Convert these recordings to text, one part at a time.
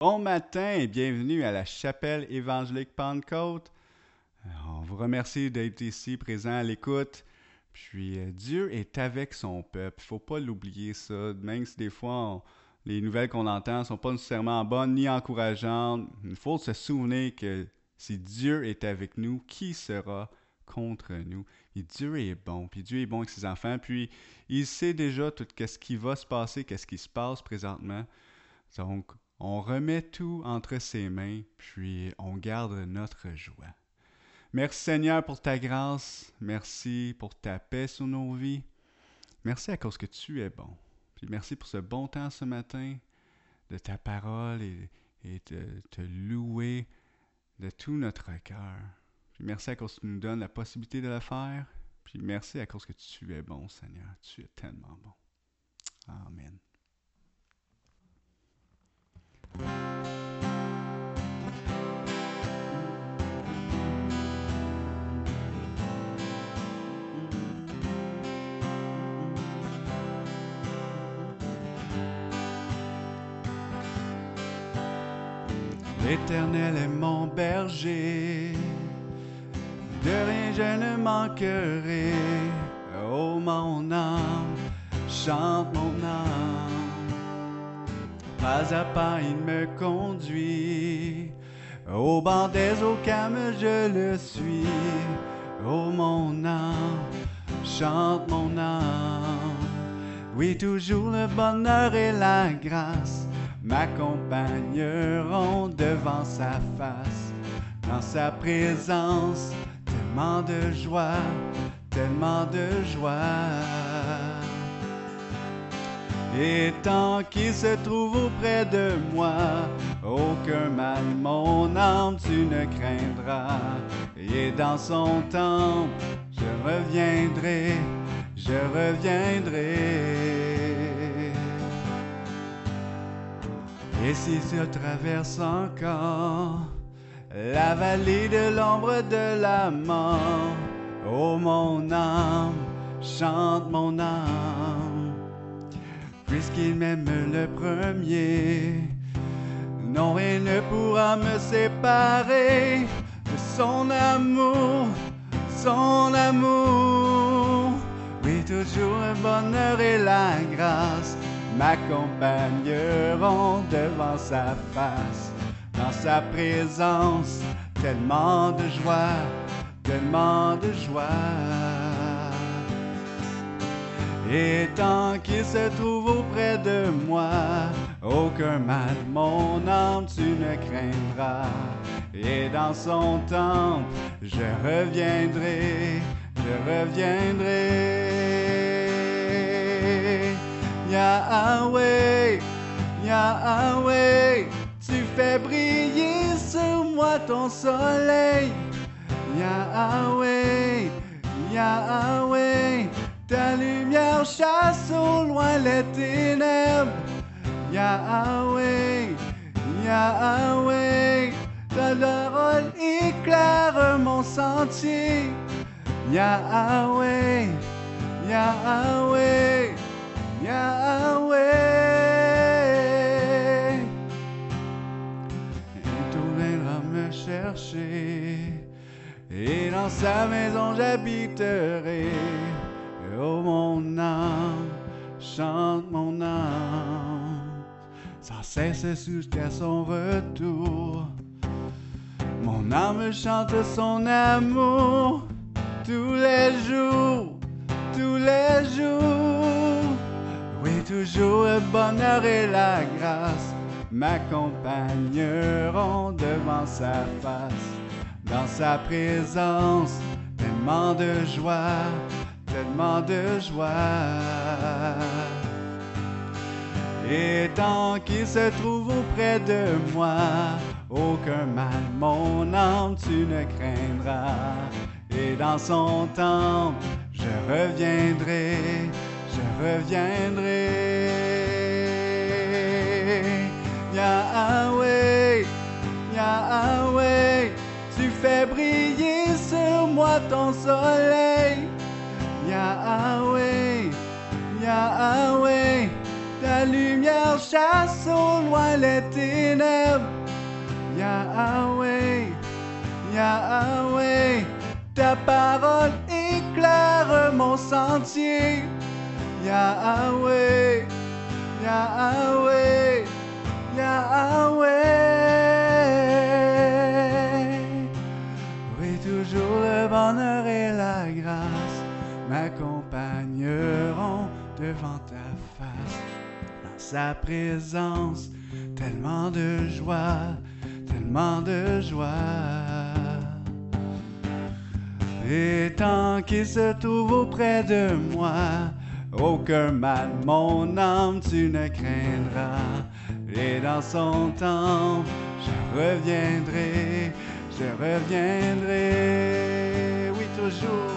Bon matin et bienvenue à la chapelle évangélique Pentecôte. Euh, On vous remercie d'être ici présent à l'écoute. Puis euh, Dieu est avec son peuple. Il faut pas l'oublier ça. Même si des fois les nouvelles qu'on entend sont pas nécessairement bonnes ni encourageantes, il faut se souvenir que si Dieu est avec nous, qui sera contre nous? Et Dieu est bon, puis Dieu est bon avec ses enfants, puis il sait déjà tout ce qui va se passer, qu'est-ce qui se passe présentement. Donc, on remet tout entre ses mains, puis on garde notre joie. Merci Seigneur pour ta grâce. Merci pour ta paix sur nos vies. Merci à cause que tu es bon. Puis merci pour ce bon temps ce matin, de ta parole et, de te louer de tout notre cœur. Puis merci à cause que tu nous donnes la possibilité de le faire. Puis merci à cause que tu es bon, Seigneur. Tu es tellement bon. Amen. L'Éternel est mon berger, de rien je ne manquerai. Oh mon âme, chante mon âme. Pas à pas il me conduit, au banc des eaux calmes je le suis. Oh mon âme, chante mon âme. Oui, toujours le bonheur et la grâce m'accompagneront devant sa face. Dans sa présence, tellement de joie, tellement de joie. Et tant qu'il se trouve auprès de moi, aucun mal, mon âme, tu ne craindras. Et dans son temple, je reviendrai, je reviendrai. Et si je traverse encore la vallée de l'ombre de la mort, oh mon âme, chante mon âme, puisqu'il m'aime le premier, non rien ne pourra me séparer de son amour, son amour. Oui, toujours le bonheur et la grâce m'accompagneront devant sa face. Dans sa présence, tellement de joie, tellement de joie. Et tant qu'il se trouve auprès de moi, aucun mal, mon âme, tu ne craindras. Et dans son temple, je reviendrai, je reviendrai. Yahweh, Yahweh, tu fais briller sur moi ton soleil. Yahweh, Yahweh, ta lumière chasse au loin les ténèbres. Yahweh, Yahweh, ta parole éclaire mon sentier. Yahweh, Yahweh, Yahweh. Et tout viendra me chercher, et dans sa maison j'habiterai. Oh mon âme, chante mon âme, sans cesse jusqu'à son retour. Mon âme chante son amour tous les jours, tous les jours. Oui, toujours le bonheur et la grâce m'accompagneront devant sa face. Dans sa présence, tellement de joie, tellement de joie. Et tant qu'il se trouve auprès de moi, aucun mal, mon âme, tu ne craindras. Et dans son temple, je reviendrai, je reviendrai. Yahweh, Yahweh, tu fais briller sur moi ton soleil. Yahweh, Yahweh, ta lumière chasse au loin les ténèbres. Yahweh, Yahweh, ta parole éclaire mon sentier. Yahweh, Yahweh, Yahweh. Sa présence, tellement de joie, tellement de joie. Et tant qu'il se trouve auprès de moi, aucun mal, mon âme, tu ne craindras. Et dans son temps, je reviendrai, je reviendrai. Oui, toujours.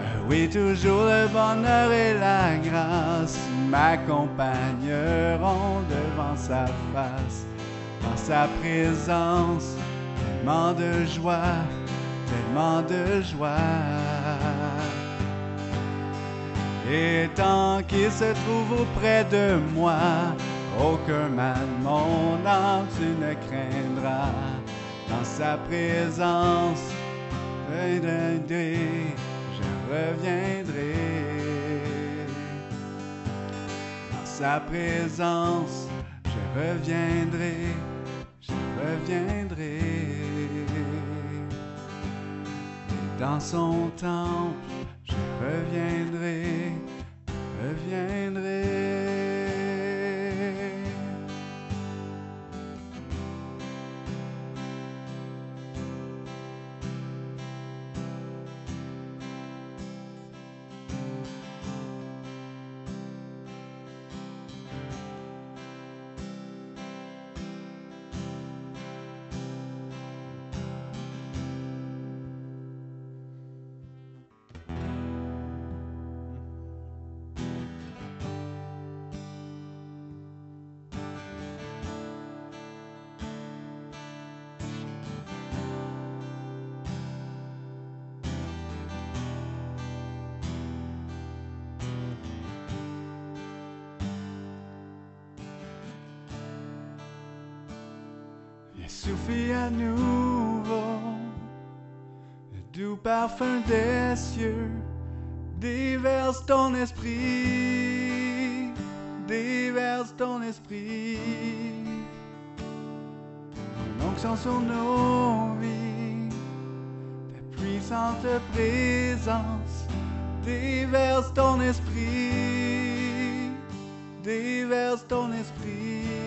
Euh, Oui, toujours le bonheur et la grâce m'accompagneront devant sa face, dans sa présence, tellement de joie, tellement de joie. Et tant qu'il se trouve auprès de moi, aucun mal, mon âme, tu ne craindras. Dans sa présence, je reviendrai, présence, je reviendrai, je reviendrai. Et dans son temple, je reviendrai, reviendrai. Suffit à nouveau le doux parfum des cieux, déverse ton esprit, déverse ton esprit. Ton onction sur nos vies, ta puissante présence, déverse ton esprit, déverse ton esprit.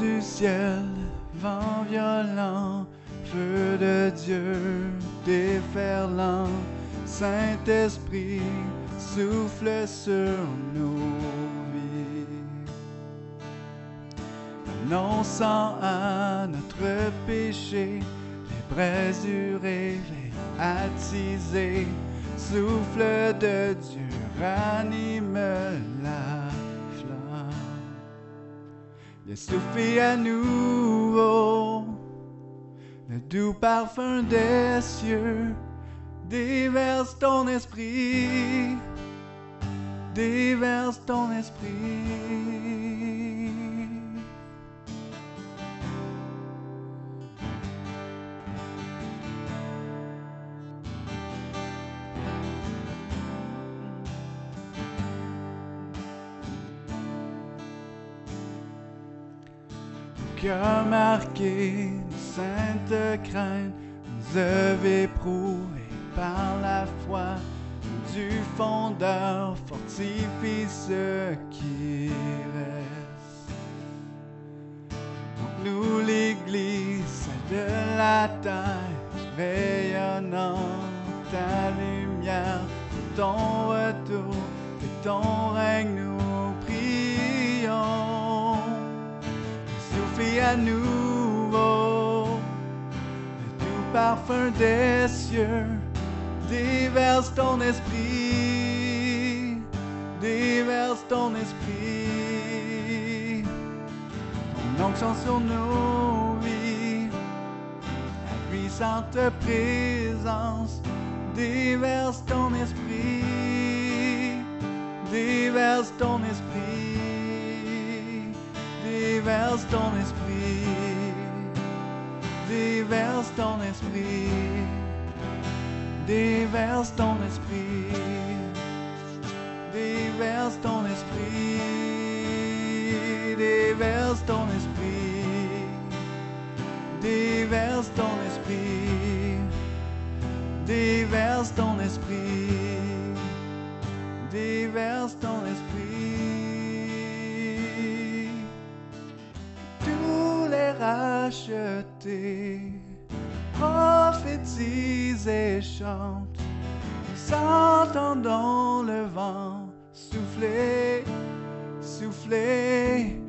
Du ciel, vent violent, feu de Dieu déferlant, Saint-Esprit souffle sur nos vies. Annonçant à notre péché les braises du réveil souffle de Dieu ranime Il souffle à nouveau le doux parfum des cieux. Déverse ton esprit, déverse ton esprit. Cœur marqué de sainte crainte, nous avez éprouvé par la foi du fondeur, fortifie ce qui reste. Donc nous l'église de la terre, rayonnant ta lumière, ton retour et ton règne à nouveau. Le doux parfum des cieux, déverse ton esprit, déverse ton esprit, ton onction sur nos vies, la puissante présence, déverse ton esprit, déverse ton esprit, déverse ton esprit, déverse ton esprit, déverse ton esprit déverse ton esprit, déverse ton esprit, déverse ton esprit, rachetés prophétisent et chantent s'entendons le vent souffler, souffler,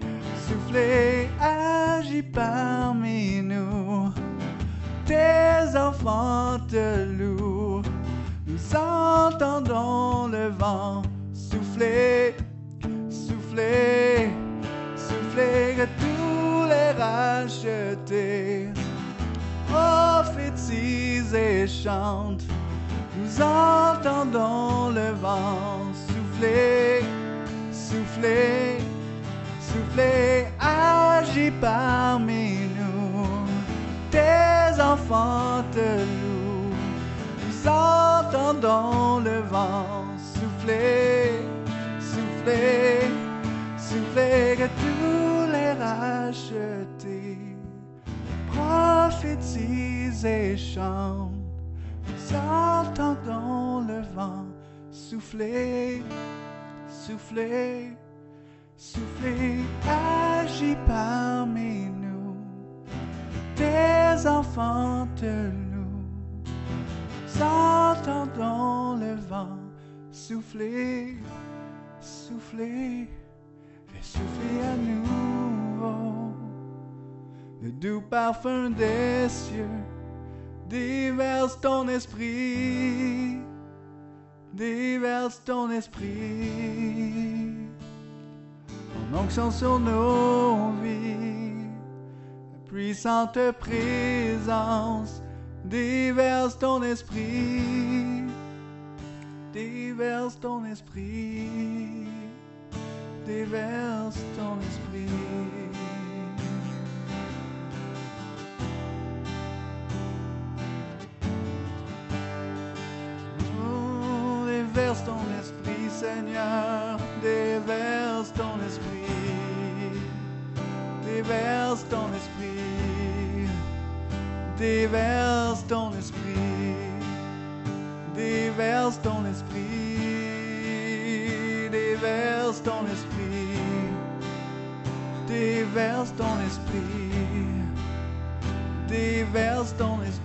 souffler, agis parmi nous. Tes enfants te louent, nous entendons le vent souffler, souffler, souffler, que tous les rachetés prophétisent et chantent nous entendons le vent souffler, souffler, souffler, agis parmi nous. Tes enfants te louent. Nous entendons le vent souffler, souffler, souffler, que tous les rachetés prophétisent et chantent. Nous le vent souffler, souffler, souffler, agis parmi nous. Tes enfants louent. Nous entendons le vent souffler, souffler, fais souffler à nouveau le doux parfum des cieux déverse ton esprit, déverse ton esprit, ton onction sur nos vies, la puissante présence, déverse ton esprit, déverse ton esprit, déverse ton esprit. Déverse ton esprit, Seigneur, déverse ton esprit, déverse ton esprit, déverse ton esprit, déverse ton esprit, déverse ton esprit, déverse ton esprit, déverse ton esprit,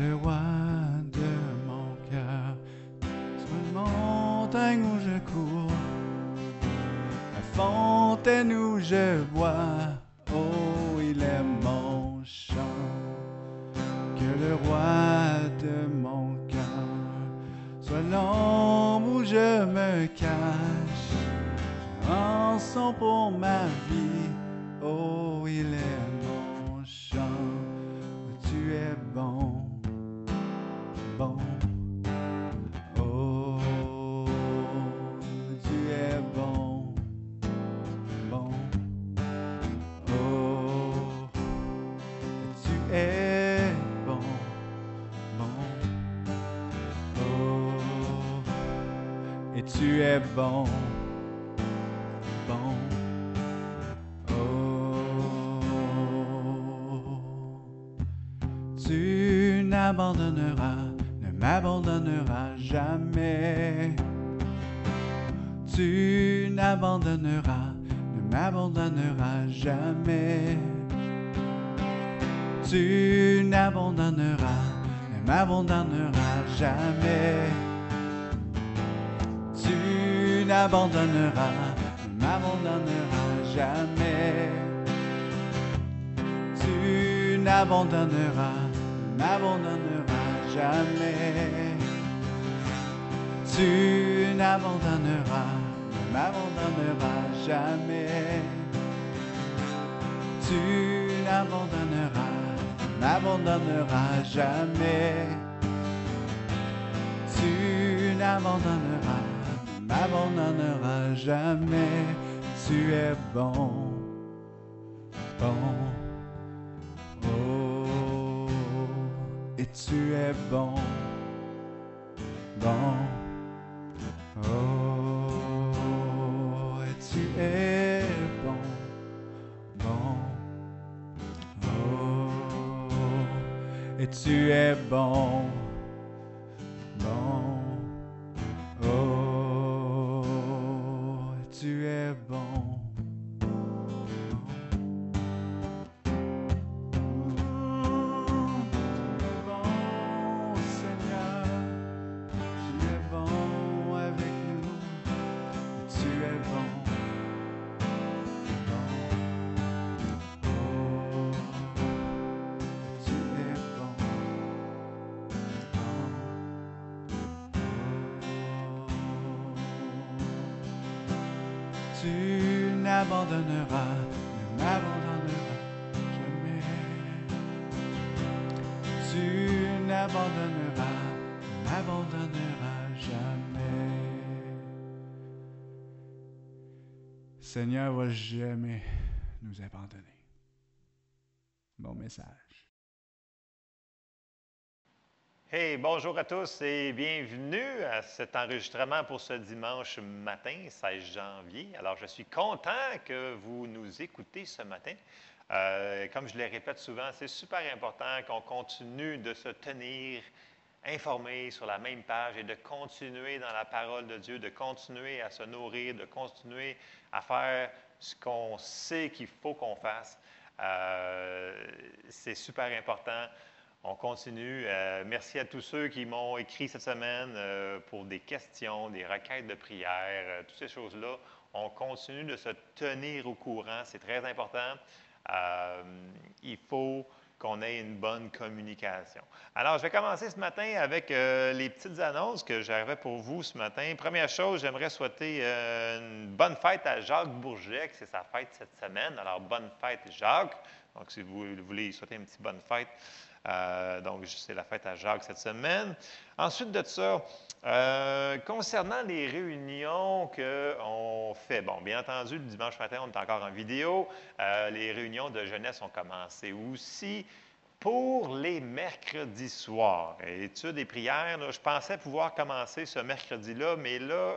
le roi de mon cœur soit une montagne où je cours, la fontaine où je bois. Oh, il est mon chant. Que le roi de mon cœur soit l'ombre où je me cache, un son pour ma vie. Jamais. Tu n'abandonneras, ne m'abandonneras jamais. Tu n'abandonneras, ne m'abandonneras jamais. Tu es bon, bon. Oh, et tu es bon. Tu Tu n'abandonneras, ne m'abandonneras jamais. Tu n'abandonneras, ne m'abandonneras jamais. Seigneur va jamais nous abandonner. Bon message. Hey, bonjour à tous et bienvenue à cet enregistrement pour ce dimanche matin, 16 janvier. Alors, je suis content que vous nous écoutez ce matin. Euh, comme je le répète souvent, c'est super important qu'on continue de se tenir informé sur la même page et de continuer dans la parole de Dieu, de continuer à se nourrir, de continuer à faire ce qu'on sait qu'il faut qu'on fasse. Euh, c'est super important. On continue. Euh, merci à tous ceux qui m'ont écrit cette semaine euh, pour des questions, des requêtes de prière, euh, toutes ces choses-là. On continue de se tenir au courant. C'est très important. Il faut qu'on ait une bonne communication. Alors, je vais commencer ce matin avec les petites annonces que j'avais pour vous ce matin. Première chose, j'aimerais souhaiter une bonne fête à Jacques Bourget, c'est sa fête cette semaine. Alors, bonne fête, Jacques. Donc, si vous voulez souhaiter une petite bonne fête, euh, donc, c'est la fête à Jacques cette semaine. Ensuite de ça, euh, concernant les réunions qu'on fait, bon, bien entendu, le dimanche matin, on est encore en vidéo. Euh, les réunions de jeunesse ont commencé aussi. Pour les mercredis soirs, études et prières, je pensais pouvoir commencer ce mercredi-là, mais là,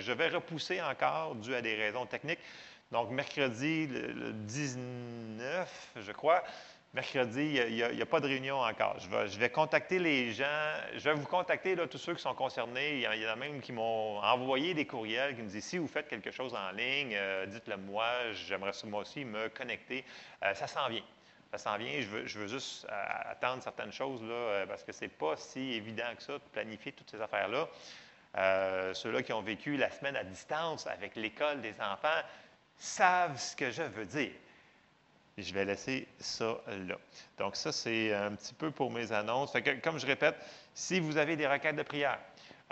je vais repousser encore dû à des raisons techniques. Donc, mercredi, le 19, je crois, mercredi, il n'y a, pas de réunion encore. Je vais, contacter les gens. Je vais vous contacter, là, tous ceux qui sont concernés. Il y, en a même qui m'ont envoyé des courriels qui me disent si vous faites quelque chose en ligne, euh, dites-le moi. J'aimerais moi aussi me connecter. Euh, ça s'en vient. Ça s'en vient. Je veux, juste euh, attendre certaines choses parce que ce n'est pas si évident que ça de planifier toutes ces affaires-là. Ceux-là qui ont vécu la semaine à distance avec l'école des enfants savent ce que je veux dire je vais laisser ça là. Donc, ça, c'est un petit peu pour mes annonces. comme je répète, si vous avez des requêtes de prière,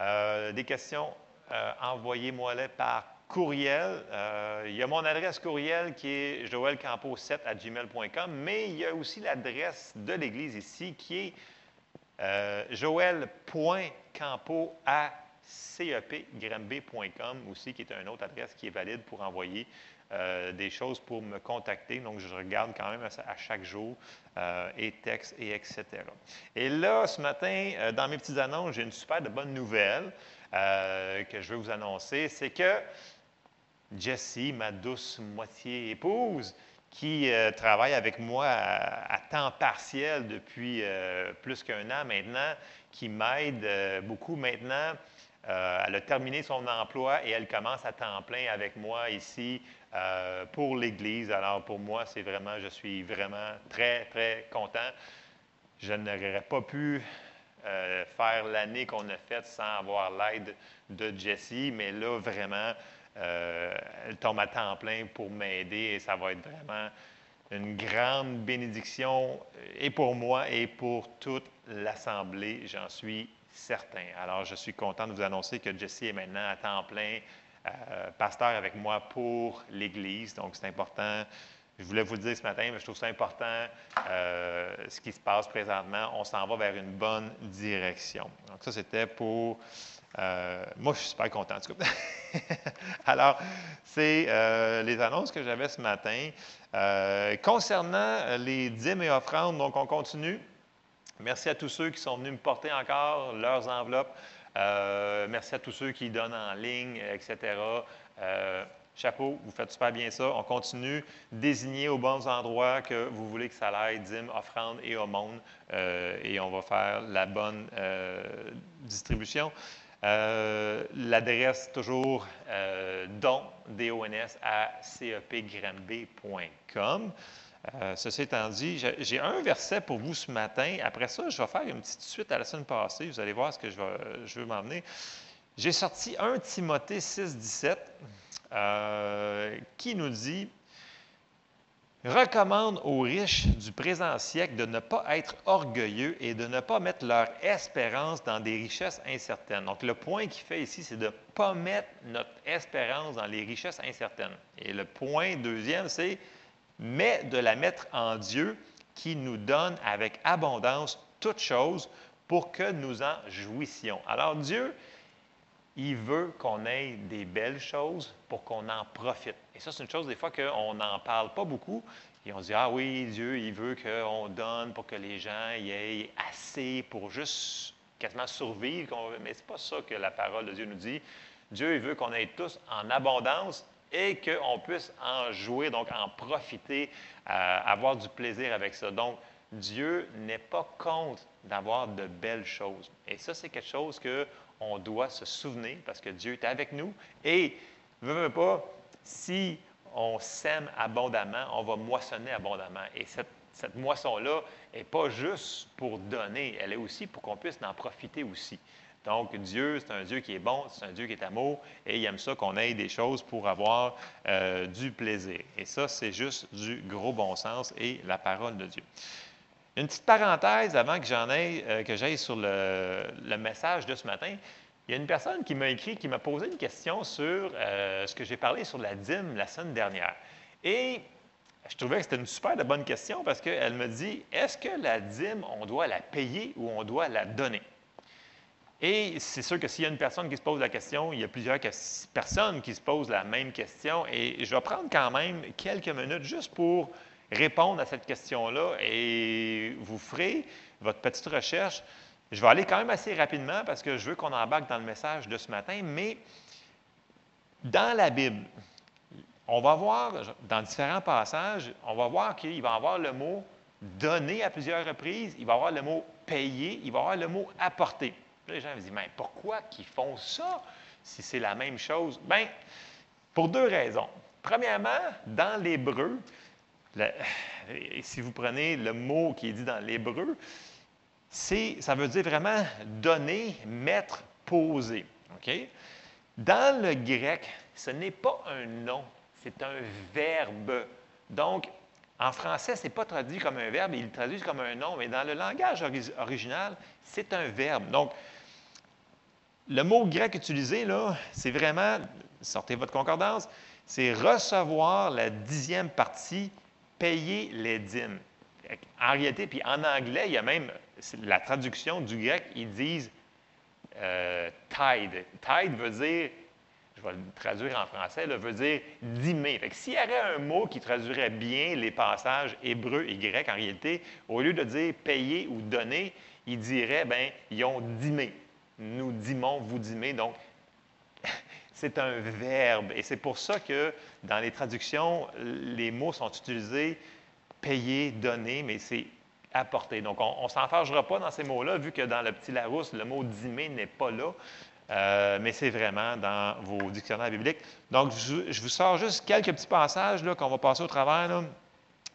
euh, des questions, euh, envoyez-moi-les par courriel. Euh, il y a mon adresse courriel qui est joelcampo7 à gmail.com, mais il y a aussi l'adresse de l'Église ici qui est joel.campo à cepgramb.com aussi, qui est une autre adresse qui est valide pour envoyer euh, des choses pour me contacter. Donc, je regarde quand même à, chaque jour, euh, et texte, et etc. Et là, ce matin, euh, dans mes petites annonces, j'ai une super bonne nouvelle que je veux vous annoncer. C'est que Jessie, ma douce moitié épouse, qui travaille avec moi à, temps partiel depuis plus qu'un an maintenant, qui m'aide beaucoup maintenant. elle a terminé son emploi et elle commence à temps plein avec moi ici euh, pour l'Église. Alors pour moi, c'est vraiment, je suis vraiment très, très content. Je n'aurais pas pu euh, faire l'année qu'on a faite sans avoir l'aide de Jessie, mais là, vraiment, euh, elle tombe à temps plein pour m'aider et ça va être vraiment une grande bénédiction et pour moi et pour toute l'Assemblée, j'en suis certain. Alors, je suis content de vous annoncer que Jessie est maintenant à temps plein euh, pasteur avec moi pour l'Église. Donc, c'est important. Je voulais vous le dire ce matin, mais je trouve ça important euh, ce qui se passe présentement. On s'en va vers une bonne direction. Donc, ça, c'était pour. Euh, moi, je suis super content, en tout cas. Alors, c'est les annonces que j'avais ce matin. concernant les dîmes et offrandes, donc on continue. Merci à tous ceux qui sont venus me porter encore leurs enveloppes. Euh, merci à tous ceux qui donnent en ligne, etc. Euh, chapeau, vous faites super bien ça. On continue. Désignez aux bons endroits que vous voulez que ça aille, dîmes, offrandes et aumônes, euh, et on va faire la bonne distribution. L'adresse toujours don, D-O-N-S, à. Euh, ceci étant dit, j'ai un verset pour vous ce matin. Après ça, je vais faire une petite suite à la semaine passée. Vous allez voir ce que je, veux m'emmener. J'ai sorti 1 Timothée 6, 17 euh, qui nous dit recommande aux riches du présent siècle de ne pas être orgueilleux et de ne pas mettre leur espérance dans des richesses incertaines. Donc, le point qu'il fait ici, c'est de ne pas mettre notre espérance dans les richesses incertaines. Et le point deuxième, c'est mais de la mettre en Dieu qui nous donne avec abondance toutes choses pour que nous en jouissions. Alors Dieu, il veut qu'on ait des belles choses pour qu'on en profite. Et ça, c'est une chose des fois qu'on n'en parle pas beaucoup. Et on dit, ah oui, Dieu, il veut qu'on donne pour que les gens aient assez pour juste quasiment survivre. Mais ce n'est pas ça que la parole de Dieu nous dit. Dieu, il veut qu'on ait tous en abondance et qu'on puisse en jouer, donc en profiter, euh, avoir du plaisir avec ça. Donc, Dieu n'est pas contre d'avoir de belles choses. Et ça, c'est quelque chose qu'on doit se souvenir parce que Dieu est avec nous. Et, ne veut pas, si on sème abondamment, on va moissonner abondamment. Et cette, cette moisson-là n'est pas juste pour donner, elle est aussi pour qu'on puisse en profiter aussi. Donc, Dieu, c'est un Dieu qui est bon, c'est un Dieu qui est amour, et il aime ça qu'on ait des choses pour avoir euh, du plaisir. Et ça, c'est juste du gros bon sens et la parole de Dieu. Une petite parenthèse avant que j'en aille, euh, que j'aille sur le, message de ce matin. Il y a une personne qui m'a écrit, qui m'a posé une question sur euh, ce que j'ai parlé sur la dîme la semaine dernière. Et je trouvais que c'était une super bonne question parce qu'elle me dit est-ce que la dîme, on doit la payer ou on doit la donner? Et c'est sûr que s'il y a une personne qui se pose la question, il y a plusieurs personnes qui se posent la même question. Et je vais prendre quand même quelques minutes juste pour répondre à cette question-là et vous ferez votre petite recherche. Je vais aller quand même assez rapidement parce que je veux qu'on embarque dans le message de ce matin, mais dans la Bible, on va voir dans différents passages, on va voir qu'il va y avoir le mot donner à plusieurs reprises, il va y avoir le mot payer, il va y avoir le mot apporter. Les gens me disent, mais pourquoi qu'ils font ça si c'est la même chose? Bien, pour deux raisons. Premièrement, dans l'hébreu, si vous prenez le mot qui est dit dans l'hébreu, ça veut dire vraiment donner, mettre, poser. Dans le grec, ce n'est pas un nom, c'est un verbe. Donc, en français, ce n'est pas traduit comme un verbe, il traduit comme un nom, mais dans le langage original, c'est un verbe. Donc, le mot grec utilisé, là, c'est vraiment, sortez votre concordance, c'est recevoir la dixième partie payer les dîmes. En réalité, puis en anglais, il y a même la traduction du grec, ils disent euh, tide. Tide veut dire, je vais le traduire en français, veut dire dîmer. Fait s'il y avait un mot qui traduirait bien les passages hébreux et grecs, en réalité, au lieu de dire payer ou donner, il dirait, ben, ils ont dîmé. Nous dîmons, vous dîmez. Donc, c'est un verbe. Et c'est pour ça que dans les traductions, les mots sont utilisés payer, donner, mais c'est apporter. Donc, on ne s'en fâchera pas dans ces mots-là, vu que dans le petit Larousse, le mot dimer n'est pas là. Euh, mais c'est vraiment dans vos dictionnaires bibliques. Donc, je, vous sors juste quelques petits passages qu'on va passer au travers.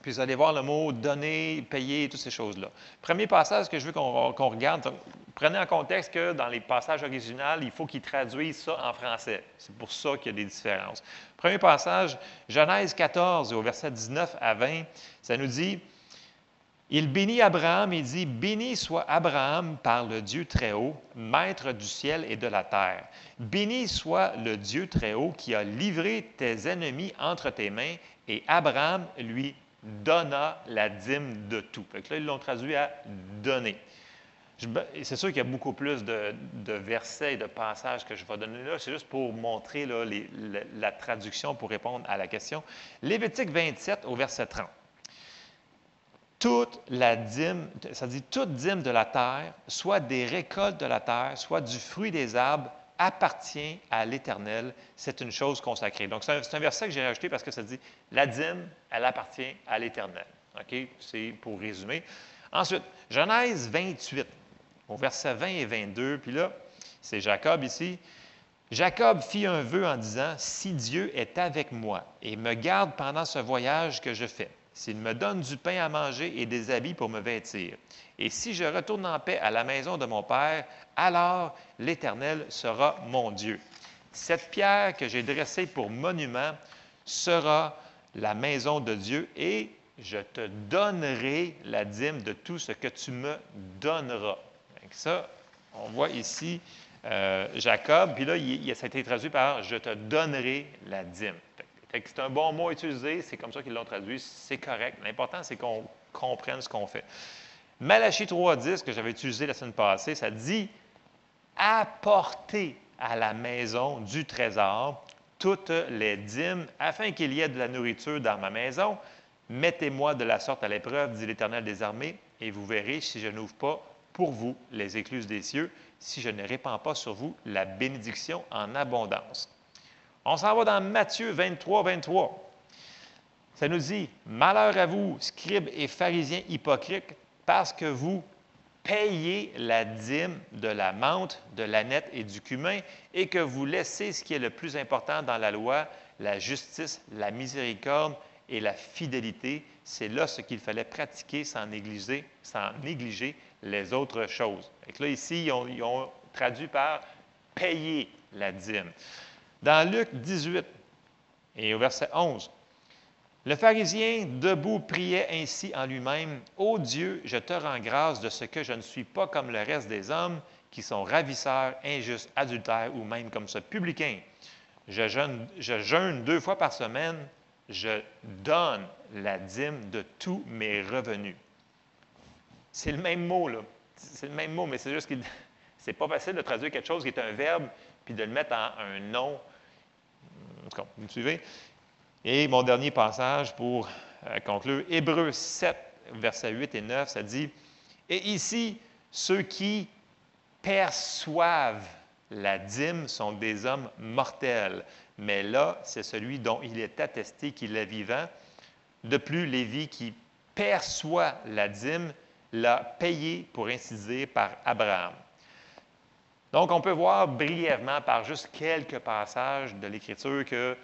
Puis vous allez voir le mot donner, payer, toutes ces choses-là. Premier passage que je veux qu'on regarde, prenez en contexte que dans les passages originaux, il faut qu'ils traduisent ça en français. C'est pour ça qu'il y a des différences. Premier passage, Genèse 14, au verset 19 à 20, ça nous dit Il bénit Abraham et dit Béni soit Abraham par le Dieu Très-Haut, maître du ciel et de la terre. Béni soit le Dieu Très-Haut qui a livré tes ennemis entre tes mains, et Abraham lui donna la dîme de tout. là, ils l'ont traduit à donner. C'est sûr qu'il y a beaucoup plus de, versets et de passages que je vais donner là. C'est juste pour montrer la, traduction pour répondre à la question. Lévitique 27 au verset 30. Toute la dîme, ça dit toute dîme de la terre, soit des récoltes de la terre, soit du fruit des arbres, appartient à l'Éternel. C'est une chose consacrée. Donc, c'est un, verset que j'ai rajouté parce que ça dit la dîme, elle appartient à l'Éternel. OK? C'est pour résumer. Ensuite, Genèse 28, au verset 20 et 22. Puis là, c'est Jacob ici. Jacob fit un vœu en disant Si Dieu est avec moi et me garde pendant ce voyage que je fais, s'il me donne du pain à manger et des habits pour me vêtir, et si je retourne en paix à la maison de mon Père, alors l'Éternel sera mon Dieu. Cette pierre que j'ai dressée pour monument sera la maison de Dieu et je te donnerai la dîme de tout ce que tu me donneras. ça, on voit ici euh, Jacob, puis là, il, ça a été traduit par Je te donnerai la dîme. C'est un bon mot utilisé, c'est comme ça qu'ils l'ont traduit, c'est correct. L'important, c'est qu'on comprenne ce qu'on fait. Malachie 3.10, que j'avais utilisé la semaine passée, ça dit Apportez à la maison du trésor toutes les dîmes, afin qu'il y ait de la nourriture dans ma maison. Mettez-moi de la sorte à l'épreuve, dit l'Éternel des armées, et vous verrez si je n'ouvre pas pour vous les écluses des cieux, si je ne répands pas sur vous la bénédiction en abondance. On s'en va dans Matthieu 23, 23. Ça nous dit Malheur à vous, scribes et pharisiens hypocrites, parce que vous payez la dîme de la menthe, de l'aneth et du cumin, et que vous laissez ce qui est le plus important dans la loi, la justice, la miséricorde et la fidélité. C'est là ce qu'il fallait pratiquer sans négliger, sans négliger les autres choses. Et là, ici, ils ont, traduit par payer la dîme. Dans Luc 18 et au verset 11, Le pharisien, debout, priait ainsi en lui-même, Ô Dieu, je te rends grâce de ce que je ne suis pas comme le reste des hommes qui sont ravisseurs, injustes, adultères ou même comme ce publicain. Je jeûne, je jeûne deux fois par semaine, je donne la dîme de tous mes revenus. C'est le même mot, là. C'est le même mot, mais c'est juste que c'est pas facile de traduire quelque chose qui est un verbe puis de le mettre en un nom. Vous me suivez? Et mon dernier passage pour euh, conclure, Hébreux 7, versets 8 et 9, ça dit Et ici, ceux qui perçoivent la dîme sont des hommes mortels, mais là, c'est celui dont il est attesté qu'il est vivant. De plus, Lévi qui perçoit la dîme l'a payé, pour ainsi dire, par Abraham. Donc, on peut voir brièvement par juste quelques passages de l'Écriture que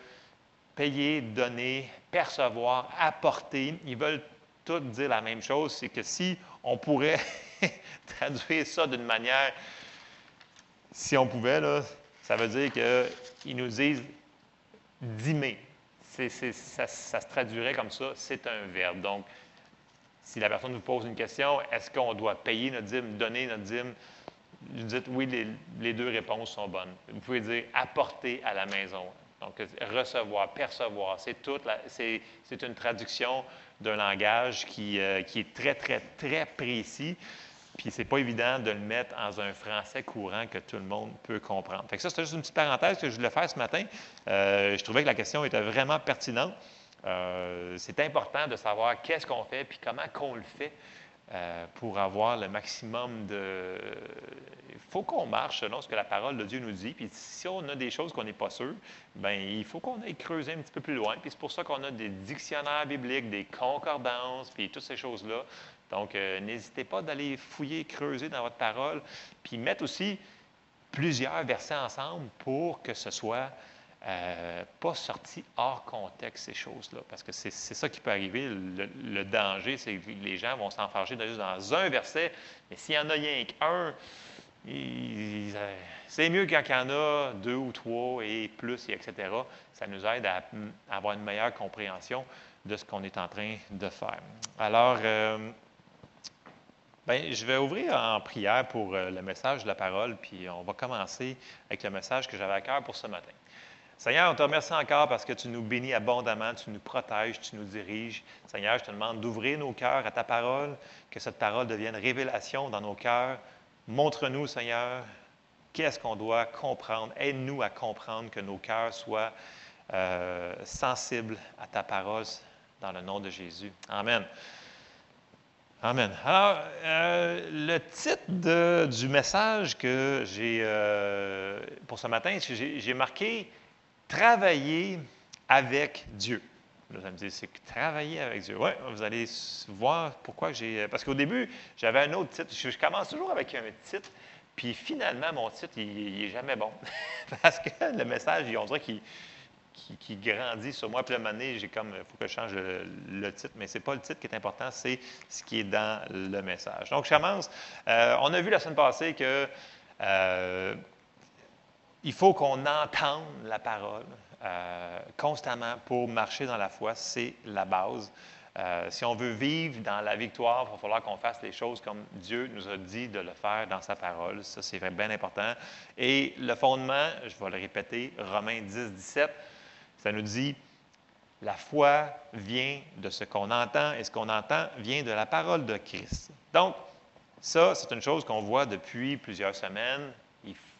payer, donner, percevoir, apporter, ils veulent tous dire la même chose, c'est que si on pourrait traduire ça d'une manière, si on pouvait, là, ça veut dire qu'ils nous disent dîmer. ça, se traduirait comme ça, c'est un verbe. Donc, si la personne nous pose une question, est-ce qu'on doit payer notre dîme, donner notre dîme? Vous dites oui, les deux réponses sont bonnes. Vous pouvez dire apporter à la maison. Donc, recevoir, percevoir, c'est toute c'est, une traduction d'un langage qui, euh, qui, est très, très, très précis. Puis, c'est pas évident de le mettre dans un français courant que tout le monde peut comprendre. Fait que ça, c'était juste une petite parenthèse que je voulais faire ce matin. Euh, je trouvais que la question était vraiment pertinente. Euh, c'est important de savoir qu'est-ce qu'on fait puis comment qu'on le fait. Euh, pour avoir le maximum de... Il faut qu'on marche selon ce que la parole de Dieu nous dit. Puis si on a des choses qu'on n'est pas sûr, bien, il faut qu'on aille creuser un petit peu plus loin. Puis c'est pour ça qu'on a des dictionnaires bibliques, des concordances, puis toutes ces choses-là. Donc, euh, n'hésitez pas d'aller fouiller, creuser dans votre parole, puis mettre aussi plusieurs versets ensemble pour que ce soit euh, pas sorti hors contexte, ces choses-là. Parce que c'est ça qui peut arriver. Le, danger, c'est que les gens vont s'enfarger dans un verset, mais s'il y en a rien qu'un, c'est mieux quand il y en a deux ou trois et plus, et etc. Ça nous aide à, avoir une meilleure compréhension de ce qu'on est en train de faire. Alors, euh, ben, je vais ouvrir en prière pour euh, le message de la parole, puis on va commencer avec le message que j'avais à cœur pour ce matin. Seigneur, on te remercie encore parce que tu nous bénis abondamment, tu nous protèges, tu nous diriges. Seigneur, je te demande d'ouvrir nos cœurs à ta parole, que cette parole devienne révélation dans nos cœurs. Montre-nous, Seigneur, qu'est-ce qu'on doit comprendre. Aide-nous à comprendre que nos cœurs soient euh, sensibles à ta parole dans le nom de Jésus. Amen. Amen. Alors, euh, le titre du message que j'ai euh, pour ce matin, j'ai marqué travailler avec Dieu. Là, allez me dire, c'est travailler avec Dieu. Oui, vous allez voir pourquoi j'ai. Parce qu'au début, j'avais un autre titre. Je, commence toujours avec un titre, puis finalement, mon titre, il n'est jamais bon. Parce que le message, on dirait qu'il qui, grandit sur moi. Puis là, un j'ai comme, il faut que je change le, titre, mais ce n'est pas le titre qui est important, c'est ce qui est dans le message. Donc, je commence. Euh, on a vu la semaine passée que euh, il faut qu'on entende la parole euh, constamment pour marcher dans la foi. C'est la base. Euh, si on veut vivre dans la victoire, il va falloir qu'on fasse les choses comme Dieu nous a dit de le faire dans sa parole. Ça, c'est bien important. Et le fondement, je vais le répéter, Romains 10, 17, ça nous dit, la foi vient de ce qu'on entend et ce qu'on entend vient de la parole de Christ. Donc, ça, c'est une chose qu'on voit depuis plusieurs semaines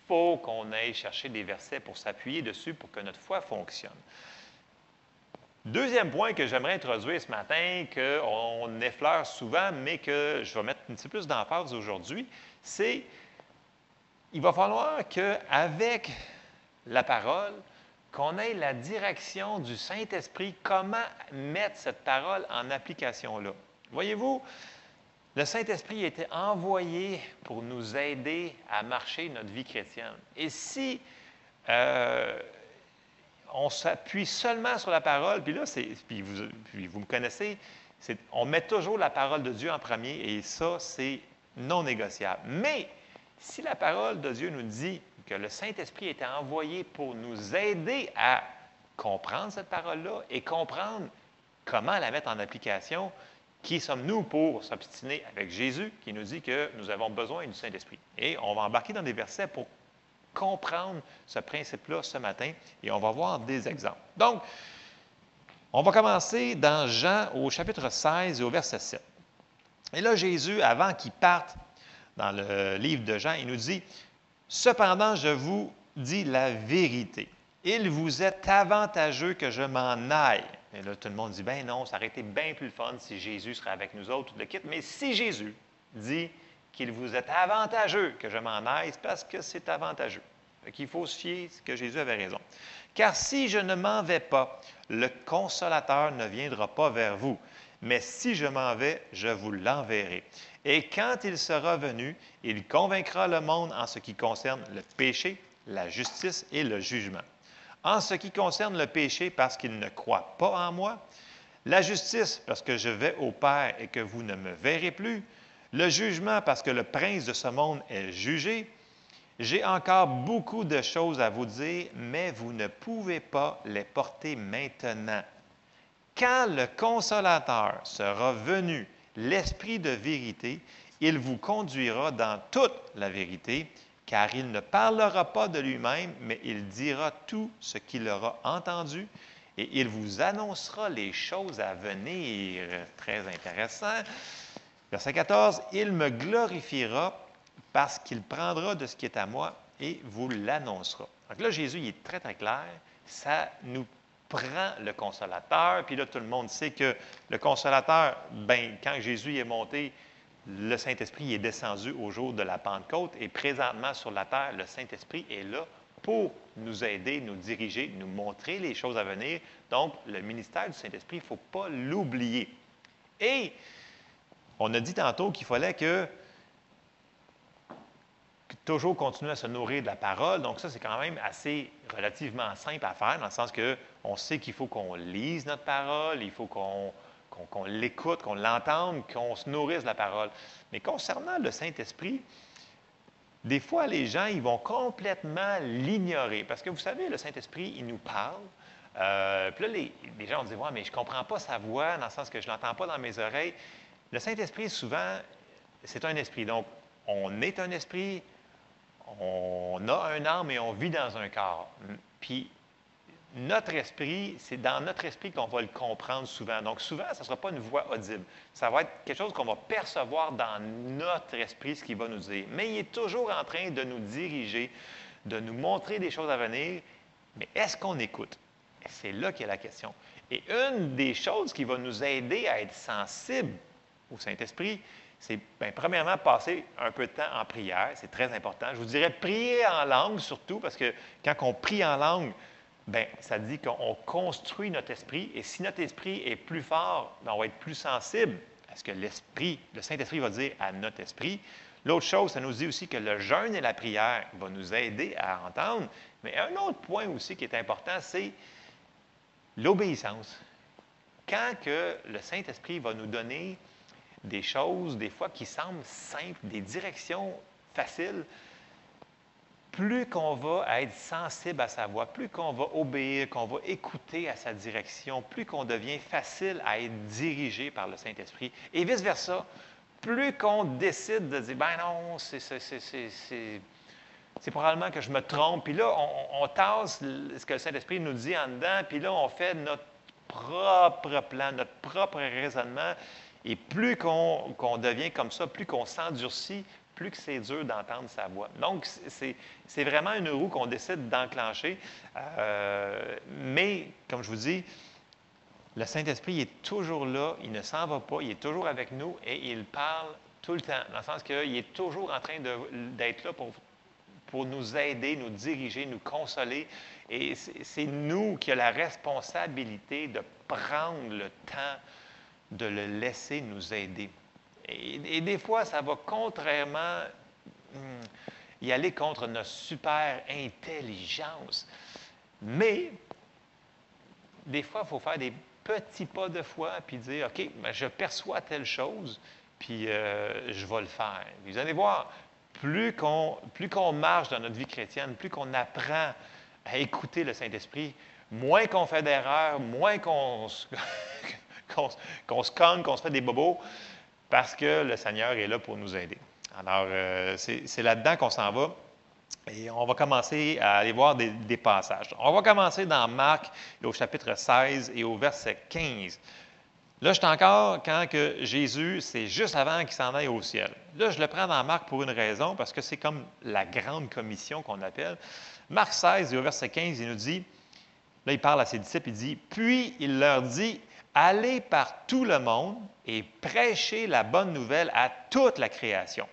faut qu'on aille chercher des versets pour s'appuyer dessus pour que notre foi fonctionne. Deuxième point que j'aimerais introduire ce matin, qu'on effleure souvent, mais que je vais mettre un petit plus d'emphase aujourd'hui, c'est il va falloir qu'avec la parole, qu'on ait la direction du Saint-Esprit, comment mettre cette parole en application là. Voyez-vous, le Saint-Esprit a été envoyé pour nous aider à marcher notre vie chrétienne. Et si euh, on s'appuie seulement sur la parole, puis là, vous, puis vous me connaissez, on met toujours la parole de Dieu en premier, et ça, c'est non négociable. Mais si la parole de Dieu nous dit que le Saint-Esprit été envoyé pour nous aider à comprendre cette parole-là et comprendre comment la mettre en application? Qui sommes-nous pour s'obstiner avec Jésus qui nous dit que nous avons besoin du Saint-Esprit? Et on va embarquer dans des versets pour comprendre ce principe-là ce matin et on va voir des exemples. Donc, on va commencer dans Jean au chapitre 16 et au verset 7. Et là, Jésus, avant qu'il parte dans le livre de Jean, il nous dit, Cependant, je vous dis la vérité. Il vous est avantageux que je m'en aille. Et là, tout le monde dit, ben non, ça aurait été bien plus fun si Jésus serait avec nous autres, tout le kit. Mais si Jésus dit qu'il vous est avantageux que je m'en aille, c'est parce que c'est avantageux. Il faut se fier que Jésus avait raison. Car si je ne m'en vais pas, le consolateur ne viendra pas vers vous. Mais si je m'en vais, je vous l'enverrai. Et quand il sera venu, il convaincra le monde en ce qui concerne le péché, la justice et le jugement. En ce qui concerne le péché, parce qu'il ne croit pas en moi, la justice, parce que je vais au Père et que vous ne me verrez plus, le jugement, parce que le prince de ce monde est jugé, j'ai encore beaucoup de choses à vous dire, mais vous ne pouvez pas les porter maintenant. Quand le consolateur sera venu, l'Esprit de vérité, il vous conduira dans toute la vérité, car il ne parlera pas de lui-même, mais il dira tout ce qu'il aura entendu, et il vous annoncera les choses à venir. Très intéressant. Verset 14, il me glorifiera parce qu'il prendra de ce qui est à moi et vous l'annoncera. Donc là, Jésus, il est très, très clair. Ça nous prend le consolateur. Puis là, tout le monde sait que le consolateur, ben, quand Jésus est monté, le Saint-Esprit est descendu au jour de la Pentecôte et présentement sur la terre, le Saint-Esprit est là pour nous aider, nous diriger, nous montrer les choses à venir. Donc, le ministère du Saint-Esprit, il ne faut pas l'oublier. Et on a dit tantôt qu'il fallait que toujours continuer à se nourrir de la parole. Donc ça, c'est quand même assez relativement simple à faire, dans le sens que on sait qu'il faut qu'on lise notre parole, il faut qu'on l'écoute, qu'on l'entende, qu'on se nourrisse de la parole. Mais concernant le Saint-Esprit, des fois, les gens, ils vont complètement l'ignorer. Parce que vous savez, le Saint-Esprit, il nous parle. Euh, puis là, les, gens vont dire, ouais, mais je ne comprends pas sa voix, dans le sens que je ne l'entends pas dans mes oreilles. Le Saint-Esprit, souvent, c'est un esprit. Donc, on est un esprit, on a un âme et on vit dans un corps. Puis notre esprit, c'est dans notre esprit qu'on va le comprendre souvent. Donc souvent, ce ne sera pas une voix audible. Ça va être quelque chose qu'on va percevoir dans notre esprit, ce qu'il va nous dire. Mais il est toujours en train de nous diriger, de nous montrer des choses à venir. Mais est-ce qu'on écoute? C'est là qu'il y a la question. Et une des choses qui va nous aider à être sensibles au Saint-Esprit, c'est ben, premièrement passer un peu de temps en prière, c'est très important. Je vous dirais prier en langue surtout, parce que quand on prie en langue, ben, ça dit qu'on construit notre esprit, et si notre esprit est plus fort, ben, on va être plus sensible à ce que l'esprit, le Saint-Esprit va dire à notre esprit. L'autre chose, ça nous dit aussi que le jeûne et la prière vont nous aider à entendre. Mais un autre point aussi qui est important, c'est l'obéissance. Quand que le Saint-Esprit va nous donner des choses, des fois, qui semblent simples, des directions faciles, plus qu'on va être sensible à sa voix, plus qu'on va obéir, qu'on va écouter à sa direction, plus qu'on devient facile à être dirigé par le Saint-Esprit. Et vice-versa, plus qu'on décide de dire, ben non, c'est, probablement que je me trompe. Puis là, on, tasse ce que le Saint-Esprit nous dit en dedans, puis là, on fait notre propre plan, notre propre raisonnement. Et plus qu'on devient comme ça, plus qu'on s'endurcit, plus que c'est dur d'entendre sa voix. Donc, c'est vraiment une roue qu'on décide d'enclencher. Euh, mais, comme je vous dis, le Saint-Esprit est toujours là, il ne s'en va pas, il est toujours avec nous et il parle tout le temps, dans le sens qu'il est toujours en train d'être là pour, pour nous aider, nous diriger, nous consoler. Et c'est nous qui avons la responsabilité de prendre le temps de le laisser nous aider. Et, des fois, ça va contrairement hmm, y aller contre notre super intelligence. Mais des fois, il faut faire des petits pas de foi, puis dire, OK, ben, je perçois telle chose, puis euh, je vais le faire. vous allez voir, plus qu'on, plus qu'on marche dans notre vie chrétienne, plus qu'on apprend à écouter le Saint-Esprit, moins qu'on fait d'erreurs, moins qu'on, qu'on se cogne, qu'on se fait des bobos, parce que le Seigneur est là pour nous aider. Alors, euh, c'est là-dedans qu'on s'en va. Et on va commencer à aller voir des, passages. On va commencer dans Marc, au chapitre 16 et au verset 15. Là, je suis encore quand que Jésus, c'est juste avant qu'il s'en aille au ciel. Là, je le prends dans Marc pour une raison, parce que c'est comme la grande commission qu'on appelle. Marc 16 et au verset 15, il nous dit, là, il parle à ses disciples, il dit, Puis il leur dit, Allez par tout le monde et prêchez la bonne nouvelle à toute la création.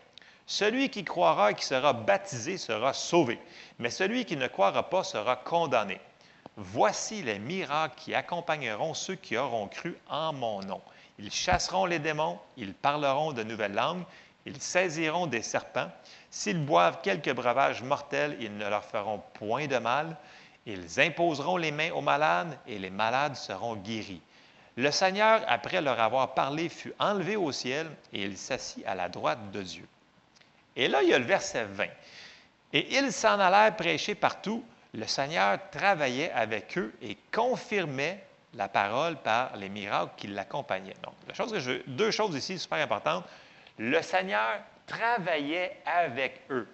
Celui qui croira et qui sera baptisé sera sauvé, mais celui qui ne croira pas sera condamné. Voici les miracles qui accompagneront ceux qui auront cru en mon nom. Ils chasseront les démons, ils parleront de nouvelles langues, ils saisiront des serpents. S'ils boivent quelques breuvages mortels, ils ne leur feront point de mal. Ils imposeront les mains aux malades et les malades seront guéris. Le Seigneur, après leur avoir parlé, fut enlevé au ciel et il s'assit à la droite de Dieu. Et là, il y a le verset 20. Et ils s'en allèrent prêcher partout. Le Seigneur travaillait avec eux et confirmait la parole par les miracles qui l'accompagnaient. Donc, deux choses ici super importantes. Le Seigneur travaillait avec eux.